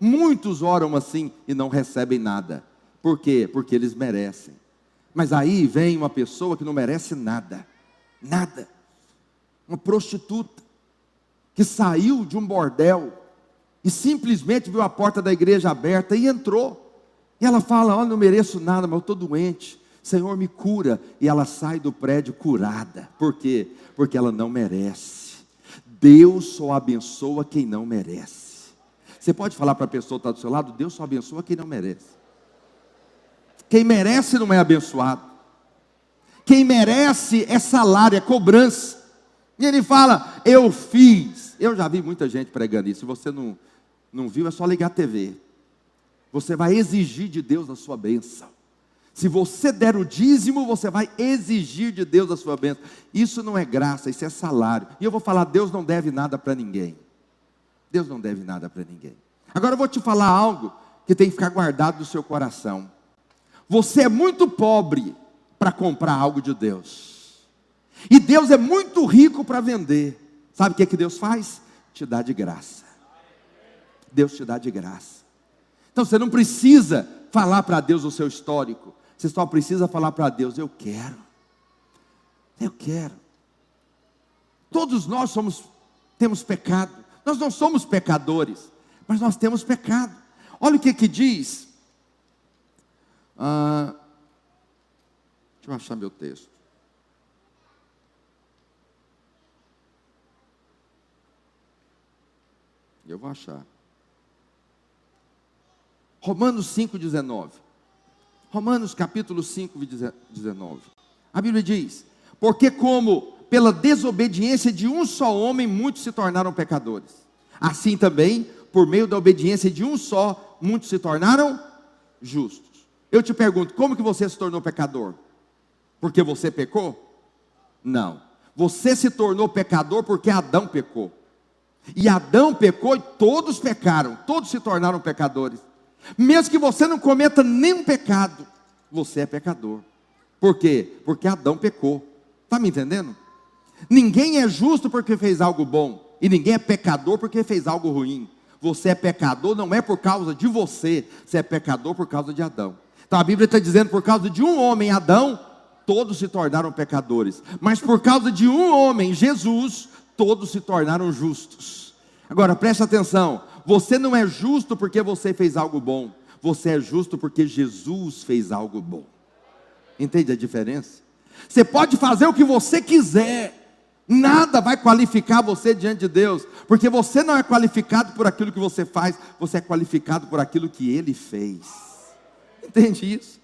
Muitos oram assim e não recebem nada. Por quê? Porque eles merecem. Mas aí vem uma pessoa que não merece nada. Nada. Uma prostituta que saiu de um bordel e simplesmente viu a porta da igreja aberta e entrou. E ela fala: Olha, não mereço nada, mas eu estou doente. Senhor, me cura. E ela sai do prédio curada. Por quê? Porque ela não merece. Deus só abençoa quem não merece. Você pode falar para a pessoa que está do seu lado: Deus só abençoa quem não merece. Quem merece não é abençoado. Quem merece é salário, é cobrança. E ele fala: Eu fiz. Eu já vi muita gente pregando isso. Se você não, não viu, é só ligar a TV. Você vai exigir de Deus a sua bênção. Se você der o dízimo, você vai exigir de Deus a sua bênção. Isso não é graça, isso é salário. E eu vou falar: Deus não deve nada para ninguém. Deus não deve nada para ninguém. Agora eu vou te falar algo que tem que ficar guardado no seu coração. Você é muito pobre para comprar algo de Deus. E Deus é muito rico para vender. Sabe o que, é que Deus faz? Te dá de graça. Deus te dá de graça. Então você não precisa falar para Deus o seu histórico. Você só precisa falar para Deus: Eu quero. Eu quero. Todos nós somos, temos pecado. Nós não somos pecadores, mas nós temos pecado. Olha o que que diz. Ah, deixa eu achar meu texto. Eu vou achar. Romanos 5,19. Romanos capítulo 5, 19. A Bíblia diz: Porque como pela desobediência de um só homem muitos se tornaram pecadores, assim também, por meio da obediência de um só, muitos se tornaram justos. Eu te pergunto, como que você se tornou pecador? Porque você pecou? Não. Você se tornou pecador porque Adão pecou. E Adão pecou e todos pecaram, todos se tornaram pecadores. Mesmo que você não cometa nenhum pecado, você é pecador. Por quê? Porque Adão pecou. Está me entendendo? Ninguém é justo porque fez algo bom, e ninguém é pecador porque fez algo ruim. Você é pecador não é por causa de você, você é pecador por causa de Adão. Então a Bíblia está dizendo: por causa de um homem, Adão, todos se tornaram pecadores, mas por causa de um homem, Jesus, todos se tornaram justos. Agora preste atenção: você não é justo porque você fez algo bom, você é justo porque Jesus fez algo bom. Entende a diferença? Você pode fazer o que você quiser, nada vai qualificar você diante de Deus, porque você não é qualificado por aquilo que você faz, você é qualificado por aquilo que Ele fez. Entende isso?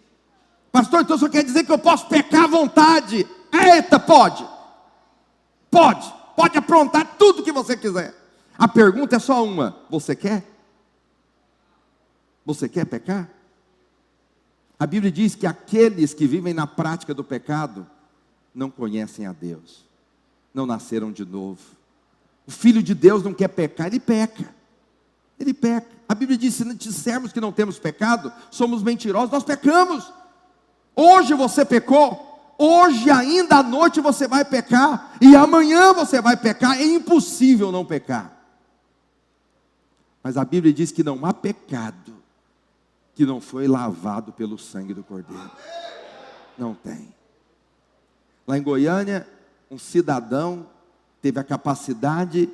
Pastor, então só quer dizer que eu posso pecar à vontade? Eita, pode. Pode. Pode aprontar tudo que você quiser. A pergunta é só uma: você quer? Você quer pecar? A Bíblia diz que aqueles que vivem na prática do pecado não conhecem a Deus, não nasceram de novo. O filho de Deus não quer pecar, ele peca. Ele peca. A Bíblia diz: se dissermos que não temos pecado, somos mentirosos, nós pecamos. Hoje você pecou, hoje ainda à noite você vai pecar, e amanhã você vai pecar, é impossível não pecar. Mas a Bíblia diz que não há pecado que não foi lavado pelo sangue do Cordeiro. Não tem. Lá em Goiânia, um cidadão teve a capacidade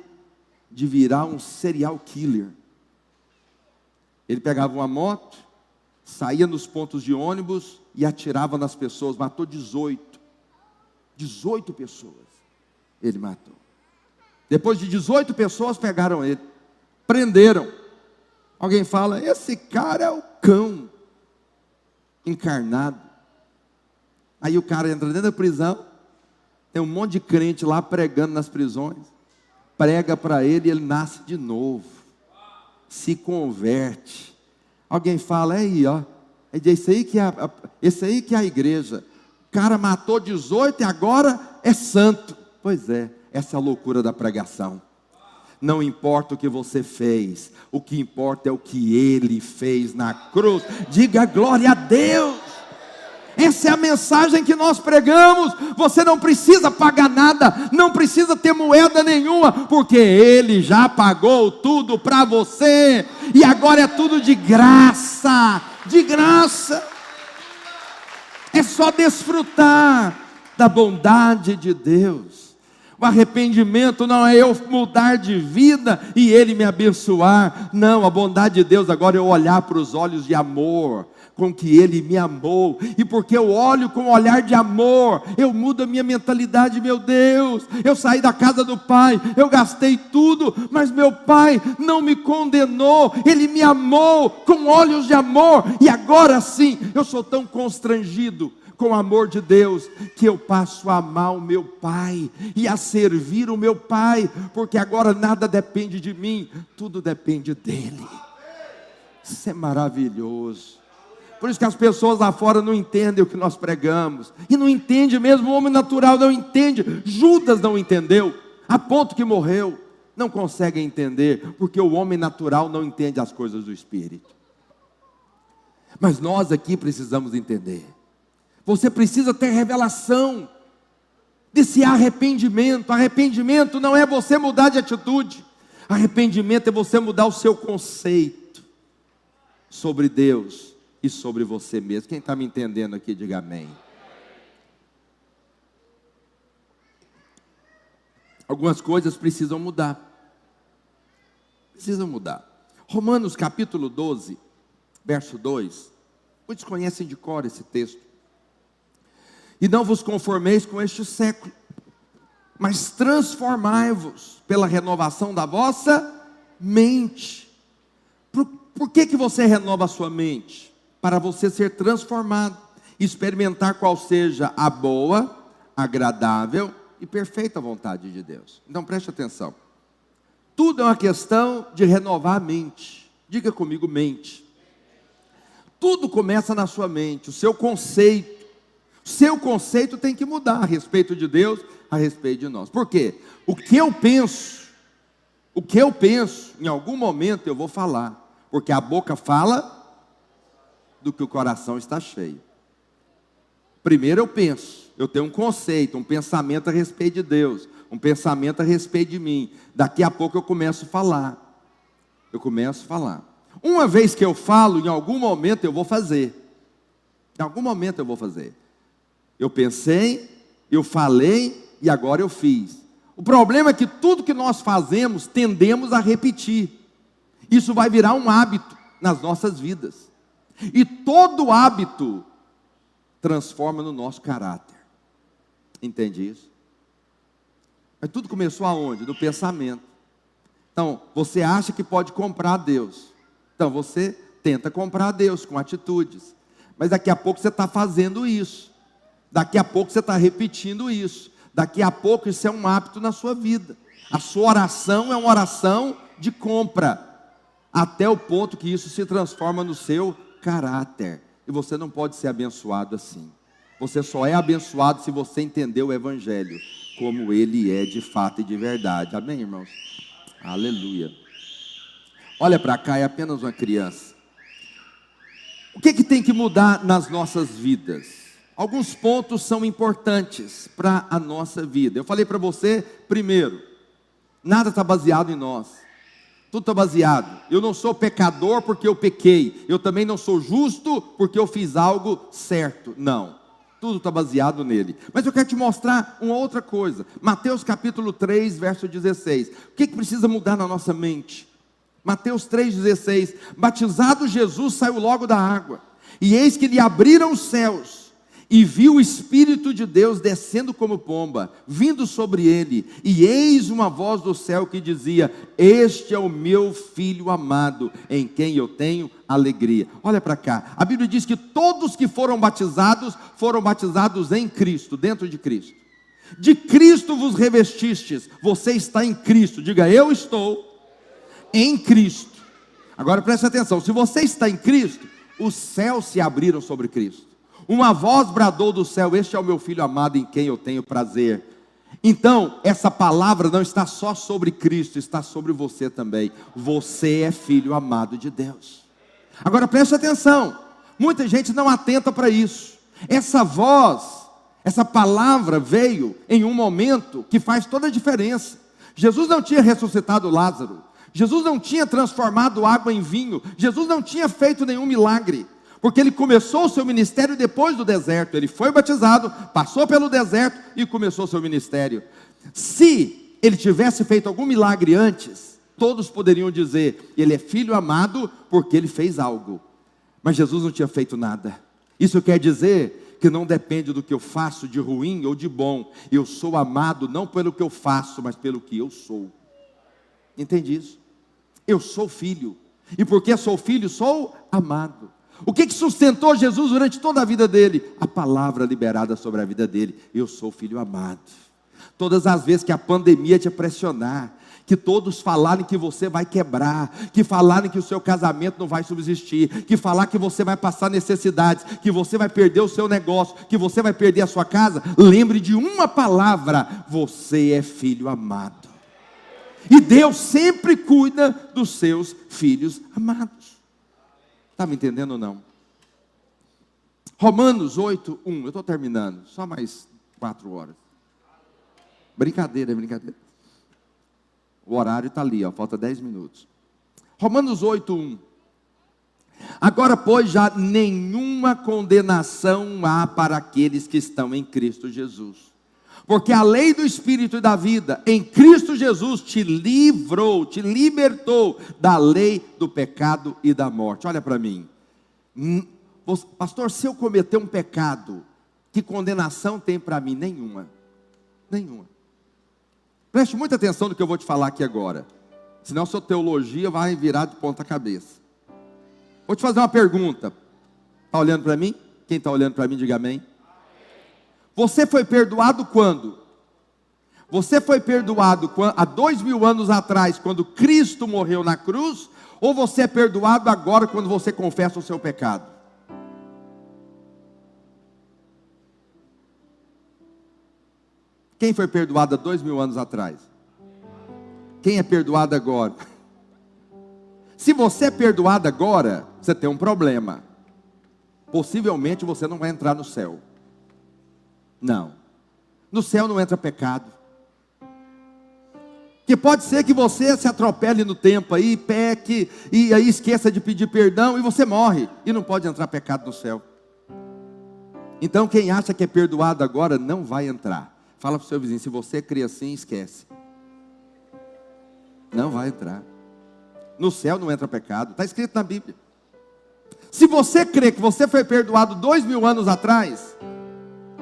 de virar um serial killer. Ele pegava uma moto, saía nos pontos de ônibus e atirava nas pessoas, matou 18. 18 pessoas ele matou. Depois de 18 pessoas pegaram ele, prenderam. Alguém fala: esse cara é o cão encarnado. Aí o cara entra dentro da prisão, tem um monte de crente lá pregando nas prisões, prega para ele e ele nasce de novo, se converte. Alguém fala, é aí, ó, é esse aí que é a, esse aí que é a igreja. O cara matou 18 e agora é santo. Pois é, essa é a loucura da pregação. Não importa o que você fez, o que importa é o que ele fez na cruz. Diga glória a Deus. Essa é a mensagem que nós pregamos. Você não precisa pagar nada, não precisa ter moeda nenhuma, porque Ele já pagou tudo para você, e agora é tudo de graça de graça. É só desfrutar da bondade de Deus. O arrependimento não é eu mudar de vida e Ele me abençoar. Não, a bondade de Deus agora é eu olhar para os olhos de amor com que Ele me amou, e porque eu olho com um olhar de amor, eu mudo a minha mentalidade, meu Deus. Eu saí da casa do Pai, eu gastei tudo, mas meu Pai não me condenou, Ele me amou com olhos de amor, e agora sim eu sou tão constrangido com o amor de Deus, que eu passo a amar o meu Pai e a servir o meu Pai, porque agora nada depende de mim, tudo depende dEle. Isso é maravilhoso. Por isso que as pessoas lá fora não entendem o que nós pregamos, e não entende mesmo, o homem natural não entende, Judas não entendeu, a ponto que morreu, não consegue entender, porque o homem natural não entende as coisas do Espírito. Mas nós aqui precisamos entender. Você precisa ter revelação. desse arrependimento. Arrependimento não é você mudar de atitude, arrependimento é você mudar o seu conceito sobre Deus e sobre você mesmo. Quem está me entendendo aqui, diga amém. Algumas coisas precisam mudar. Precisam mudar. Romanos capítulo 12, verso 2. Muitos conhecem de cor esse texto. E não vos conformeis com este século, mas transformai-vos pela renovação da vossa mente. Por, por que, que você renova a sua mente? Para você ser transformado, experimentar qual seja a boa, agradável e perfeita vontade de Deus. Então preste atenção. Tudo é uma questão de renovar a mente. Diga comigo, mente. Tudo começa na sua mente, o seu conceito. O seu conceito tem que mudar a respeito de Deus, a respeito de nós. Por quê? O que eu penso, o que eu penso, em algum momento eu vou falar, porque a boca fala do que o coração está cheio. Primeiro eu penso, eu tenho um conceito, um pensamento a respeito de Deus, um pensamento a respeito de mim. Daqui a pouco eu começo a falar. Eu começo a falar. Uma vez que eu falo, em algum momento eu vou fazer. Em algum momento eu vou fazer. Eu pensei, eu falei e agora eu fiz. O problema é que tudo que nós fazemos tendemos a repetir. Isso vai virar um hábito nas nossas vidas. E todo hábito transforma no nosso caráter. Entende isso? Mas tudo começou aonde? No pensamento. Então, você acha que pode comprar Deus. Então, você tenta comprar Deus com atitudes. Mas daqui a pouco você está fazendo isso. Daqui a pouco você está repetindo isso. Daqui a pouco isso é um hábito na sua vida. A sua oração é uma oração de compra. Até o ponto que isso se transforma no seu caráter. E você não pode ser abençoado assim. Você só é abençoado se você entender o Evangelho como ele é de fato e de verdade. Amém, irmãos? Aleluia. Olha para cá, é apenas uma criança. O que, que tem que mudar nas nossas vidas? Alguns pontos são importantes para a nossa vida. Eu falei para você, primeiro, nada está baseado em nós. Tudo está baseado. Eu não sou pecador porque eu pequei. Eu também não sou justo porque eu fiz algo certo. Não. Tudo está baseado nele. Mas eu quero te mostrar uma outra coisa. Mateus capítulo 3, verso 16. O que, que precisa mudar na nossa mente? Mateus 3,16. Batizado Jesus saiu logo da água. E eis que lhe abriram os céus e viu o Espírito de Deus descendo como pomba, vindo sobre ele, e eis uma voz do céu que dizia: Este é o meu filho amado, em quem eu tenho alegria. Olha para cá, a Bíblia diz que todos que foram batizados foram batizados em Cristo, dentro de Cristo. De Cristo vos revestistes, você está em Cristo, diga eu estou em Cristo. Agora preste atenção: se você está em Cristo, os céus se abriram sobre Cristo. Uma voz bradou do céu: Este é o meu filho amado em quem eu tenho prazer. Então, essa palavra não está só sobre Cristo, está sobre você também. Você é filho amado de Deus. Agora preste atenção: muita gente não atenta para isso. Essa voz, essa palavra veio em um momento que faz toda a diferença. Jesus não tinha ressuscitado Lázaro, Jesus não tinha transformado água em vinho, Jesus não tinha feito nenhum milagre porque ele começou o seu ministério depois do deserto. Ele foi batizado, passou pelo deserto e começou o seu ministério. Se ele tivesse feito algum milagre antes, todos poderiam dizer: ele é filho amado porque ele fez algo. Mas Jesus não tinha feito nada. Isso quer dizer que não depende do que eu faço de ruim ou de bom. Eu sou amado não pelo que eu faço, mas pelo que eu sou. Entende isso? Eu sou filho. E porque sou filho, sou amado. O que, que sustentou Jesus durante toda a vida dele? A palavra liberada sobre a vida dele. Eu sou filho amado. Todas as vezes que a pandemia te pressionar, que todos falarem que você vai quebrar, que falarem que o seu casamento não vai subsistir, que falar que você vai passar necessidades, que você vai perder o seu negócio, que você vai perder a sua casa, lembre de uma palavra: você é filho amado. E Deus sempre cuida dos seus filhos amados. Está me entendendo ou não? Romanos 8, 1. Eu estou terminando, só mais quatro horas. Brincadeira, é brincadeira. O horário está ali, ó, falta 10 minutos. Romanos 8, 1. Agora, pois, já nenhuma condenação há para aqueles que estão em Cristo Jesus. Porque a lei do Espírito e da vida em Cristo Jesus te livrou, te libertou da lei do pecado e da morte. Olha para mim. Hum, pastor, se eu cometer um pecado, que condenação tem para mim? Nenhuma. Nenhuma. Preste muita atenção no que eu vou te falar aqui agora. Senão sua teologia vai virar de ponta cabeça. Vou te fazer uma pergunta. Está olhando para mim? Quem está olhando para mim, diga amém. Você foi perdoado quando? Você foi perdoado há dois mil anos atrás, quando Cristo morreu na cruz? Ou você é perdoado agora, quando você confessa o seu pecado? Quem foi perdoado há dois mil anos atrás? Quem é perdoado agora? Se você é perdoado agora, você tem um problema. Possivelmente você não vai entrar no céu. Não. No céu não entra pecado. Que pode ser que você se atropele no tempo aí, peque, e aí esqueça de pedir perdão e você morre. E não pode entrar pecado no céu. Então quem acha que é perdoado agora não vai entrar. Fala para o seu vizinho, se você crê assim, esquece. Não vai entrar. No céu não entra pecado. Está escrito na Bíblia. Se você crê que você foi perdoado dois mil anos atrás,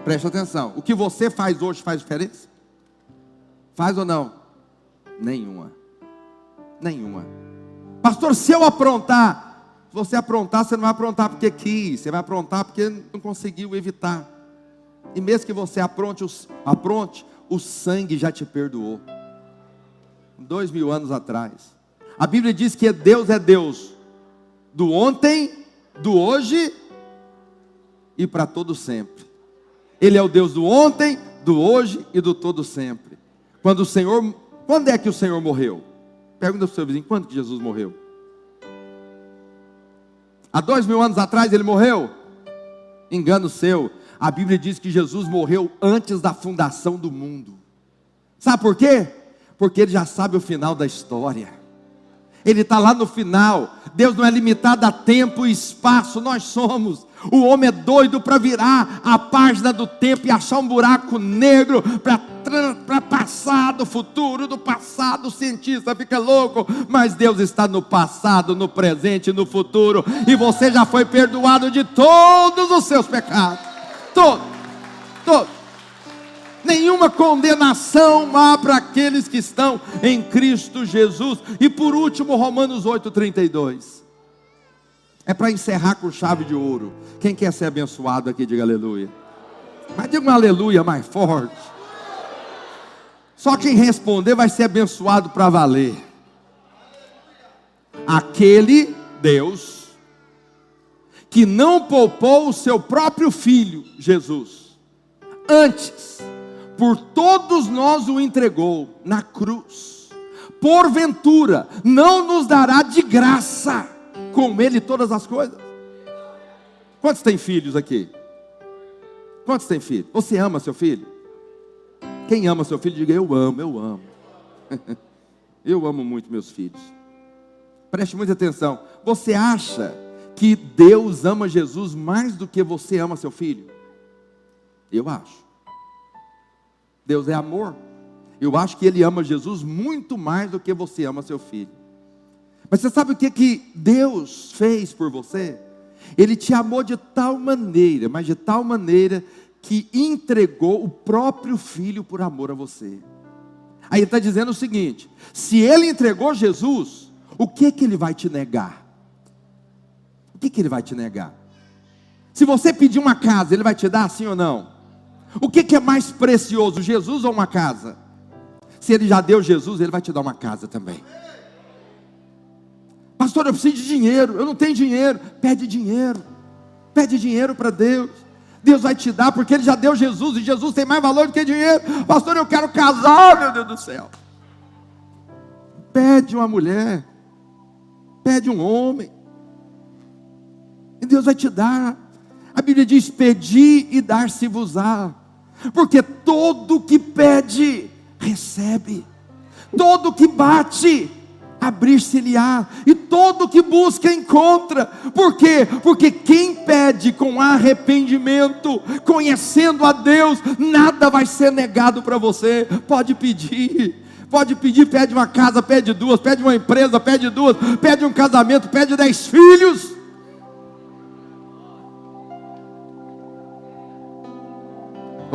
preste atenção. O que você faz hoje faz diferença? Faz ou não? Nenhuma. Nenhuma. Pastor, se eu aprontar, se você aprontar, você não vai aprontar porque quis, você vai aprontar porque não conseguiu evitar. E mesmo que você apronte, apronte o sangue já te perdoou. Dois mil anos atrás. A Bíblia diz que Deus é Deus do ontem, do hoje e para todo sempre. Ele é o Deus do ontem, do hoje e do todo sempre. Quando o Senhor, quando é que o Senhor morreu? Pergunta para o seu vizinho, quando que Jesus morreu? Há dois mil anos atrás ele morreu? Engano seu. A Bíblia diz que Jesus morreu antes da fundação do mundo. Sabe por quê? Porque ele já sabe o final da história. Ele está lá no final. Deus não é limitado a tempo e espaço, nós somos. O homem é doido para virar a página do tempo e achar um buraco negro para passar do futuro, do passado. O cientista fica louco, mas Deus está no passado, no presente, no futuro, e você já foi perdoado de todos os seus pecados. Todos, todos nenhuma condenação há para aqueles que estão em Cristo Jesus. E por último, Romanos 8,32. É para encerrar com chave de ouro. Quem quer ser abençoado aqui, diga aleluia. Mas diga um aleluia mais forte. Só quem responder vai ser abençoado para valer. Aquele Deus que não poupou o seu próprio filho, Jesus, antes por todos nós o entregou na cruz. Porventura, não nos dará de graça com ele todas as coisas? Quantos têm filhos aqui? Quantos têm filhos? Você ama seu filho? Quem ama seu filho, diga eu amo, eu amo. [laughs] eu amo muito meus filhos. Preste muita atenção. Você acha que Deus ama Jesus mais do que você ama seu filho? Eu acho. Deus é amor. Eu acho que Ele ama Jesus muito mais do que você ama seu filho. Mas você sabe o que, que Deus fez por você? Ele te amou de tal maneira, mas de tal maneira que entregou o próprio filho por amor a você. Aí ele está dizendo o seguinte: se ele entregou Jesus, o que que ele vai te negar? O que que ele vai te negar? Se você pedir uma casa, ele vai te dar sim ou não? O que, que é mais precioso, Jesus ou uma casa? Se ele já deu Jesus, ele vai te dar uma casa também. Pastor, eu preciso de dinheiro, eu não tenho dinheiro. Pede dinheiro, pede dinheiro para Deus. Deus vai te dar, porque Ele já deu Jesus, e Jesus tem mais valor do que dinheiro. Pastor, eu quero casar, meu Deus do céu. Pede uma mulher, pede um homem, e Deus vai te dar. A Bíblia diz: Pedi e dar-se-vos-á, porque todo que pede, recebe. Todo que bate, abrir-se-lhe-á, e todo que busca encontra. Por quê? Porque quem pede com arrependimento, conhecendo a Deus, nada vai ser negado para você. Pode pedir. Pode pedir, pede uma casa, pede duas, pede uma empresa, pede duas, pede um casamento, pede dez filhos.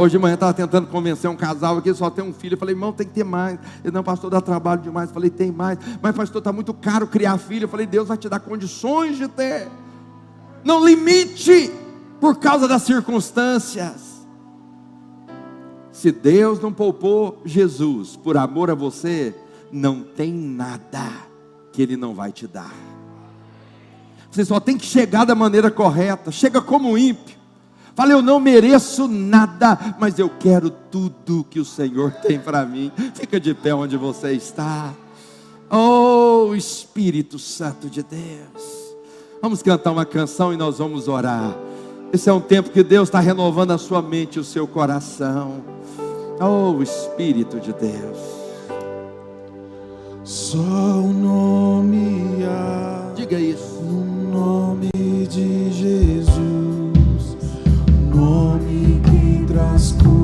Hoje de manhã estava tentando convencer um casal aqui, só tem um filho. Eu falei, irmão, tem que ter mais. Ele, não, pastor, dá trabalho demais. Eu falei, tem mais. Mas, pastor, está muito caro criar filho. Eu falei, Deus vai te dar condições de ter. Não limite por causa das circunstâncias. Se Deus não poupou Jesus por amor a você, não tem nada que Ele não vai te dar. Você só tem que chegar da maneira correta. Chega como ímpio Fala, eu não mereço nada, mas eu quero tudo que o Senhor [laughs] tem para mim. Fica de pé onde você está. Oh, Espírito Santo de Deus. Vamos cantar uma canção e nós vamos orar. Esse é um tempo que Deus está renovando a sua mente e o seu coração. Oh, Espírito de Deus. Só o nome Diga isso. O nome de Jesus que traz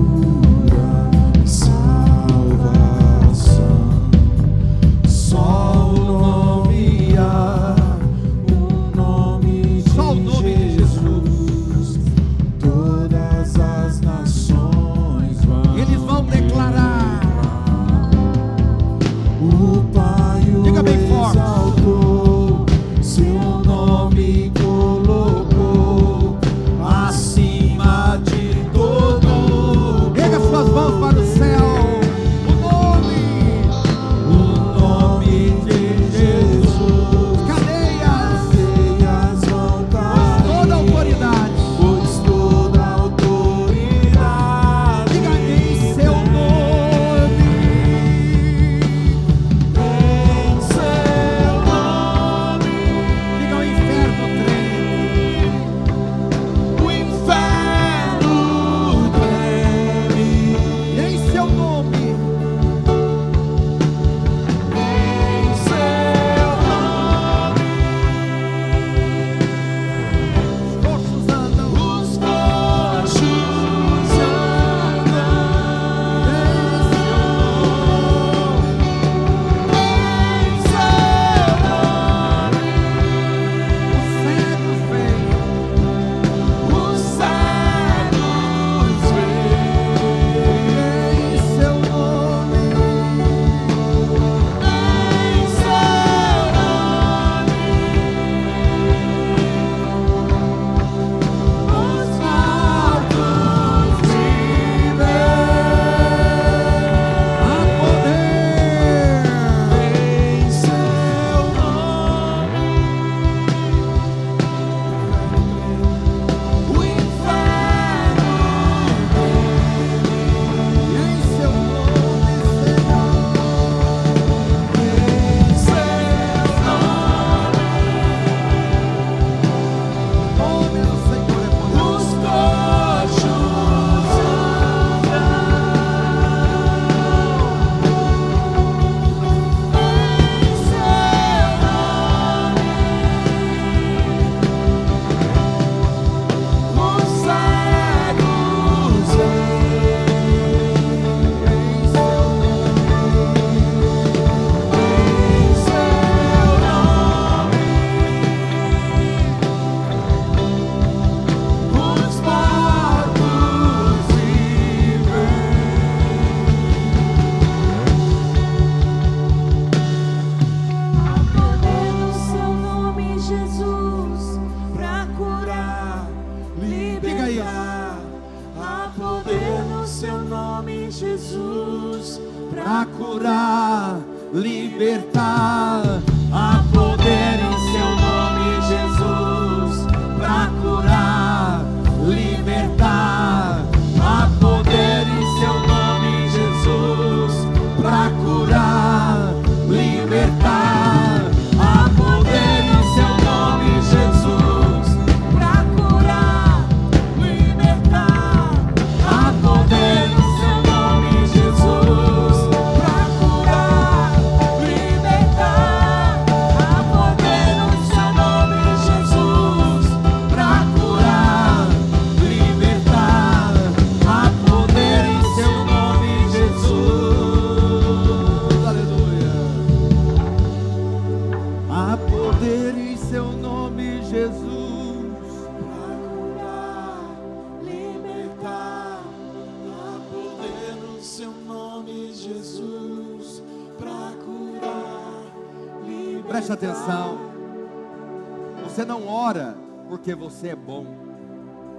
você é bom.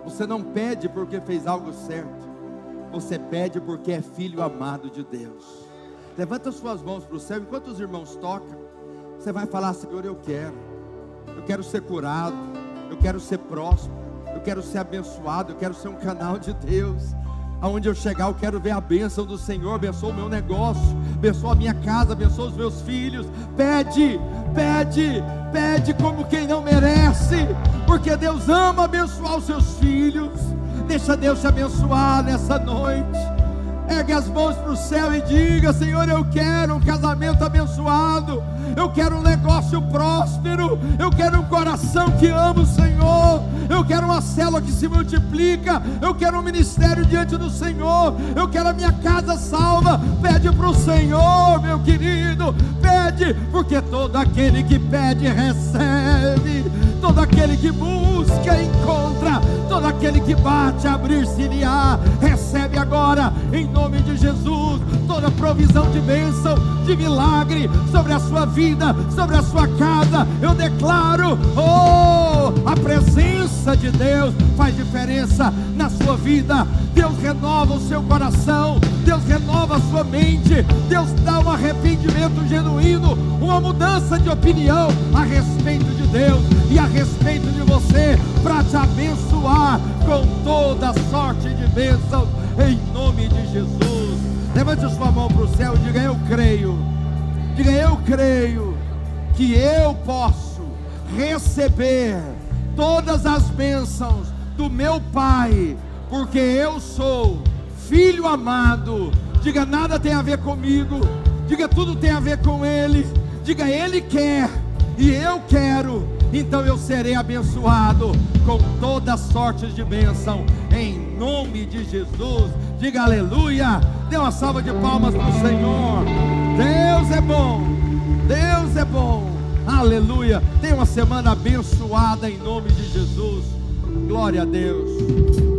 Você não pede porque fez algo certo. Você pede porque é filho amado de Deus. Levanta suas mãos para o céu. Enquanto os irmãos tocam, você vai falar: Senhor, eu quero. Eu quero ser curado. Eu quero ser próspero. Eu quero ser abençoado. Eu quero ser um canal de Deus. Aonde eu chegar, eu quero ver a bênção do Senhor. Abençoa o meu negócio. Abençoa a minha casa. Abençoa os meus filhos. Pede, pede, pede como quem não merece. Porque Deus ama abençoar os seus filhos. Deixa Deus te abençoar nessa noite. Ergue as mãos para o céu e diga: Senhor, eu quero um casamento abençoado. Eu quero um negócio próspero. Eu quero um coração que ama o Senhor. Eu quero uma célula que se multiplica. Eu quero um ministério diante do Senhor. Eu quero a minha casa salva. Pede para o Senhor, meu querido. Pede, porque todo aquele que pede recebe. Todo aquele que busca encontra. Todo aquele que bate, abrir-se-lhe-á. Recebe agora, em nome de Jesus, toda provisão de bênção, de milagre sobre a sua vida, sobre a sua casa. Eu declaro, oh, a presença de Deus faz diferença na sua vida. Deus renova o seu coração, Deus renova a sua mente, Deus dá um arrependimento genuíno, uma mudança de opinião a respeito de Deus e a respeito de você, para te abençoar com toda sorte de bênçãos, em nome de Jesus. Levante a sua mão para o céu e diga: Eu creio, diga: Eu creio que eu posso receber todas as bênçãos do meu Pai, porque eu sou filho amado. Diga: Nada tem a ver comigo, diga: Tudo tem a ver com Ele, diga: Ele quer e eu quero, então eu serei abençoado com toda sorte de bênção, em nome de Jesus. Diga aleluia, dê uma salva de palmas para o Senhor. Deus é bom, Deus é bom, aleluia. Tenha uma semana abençoada em nome de Jesus. Glória a Deus.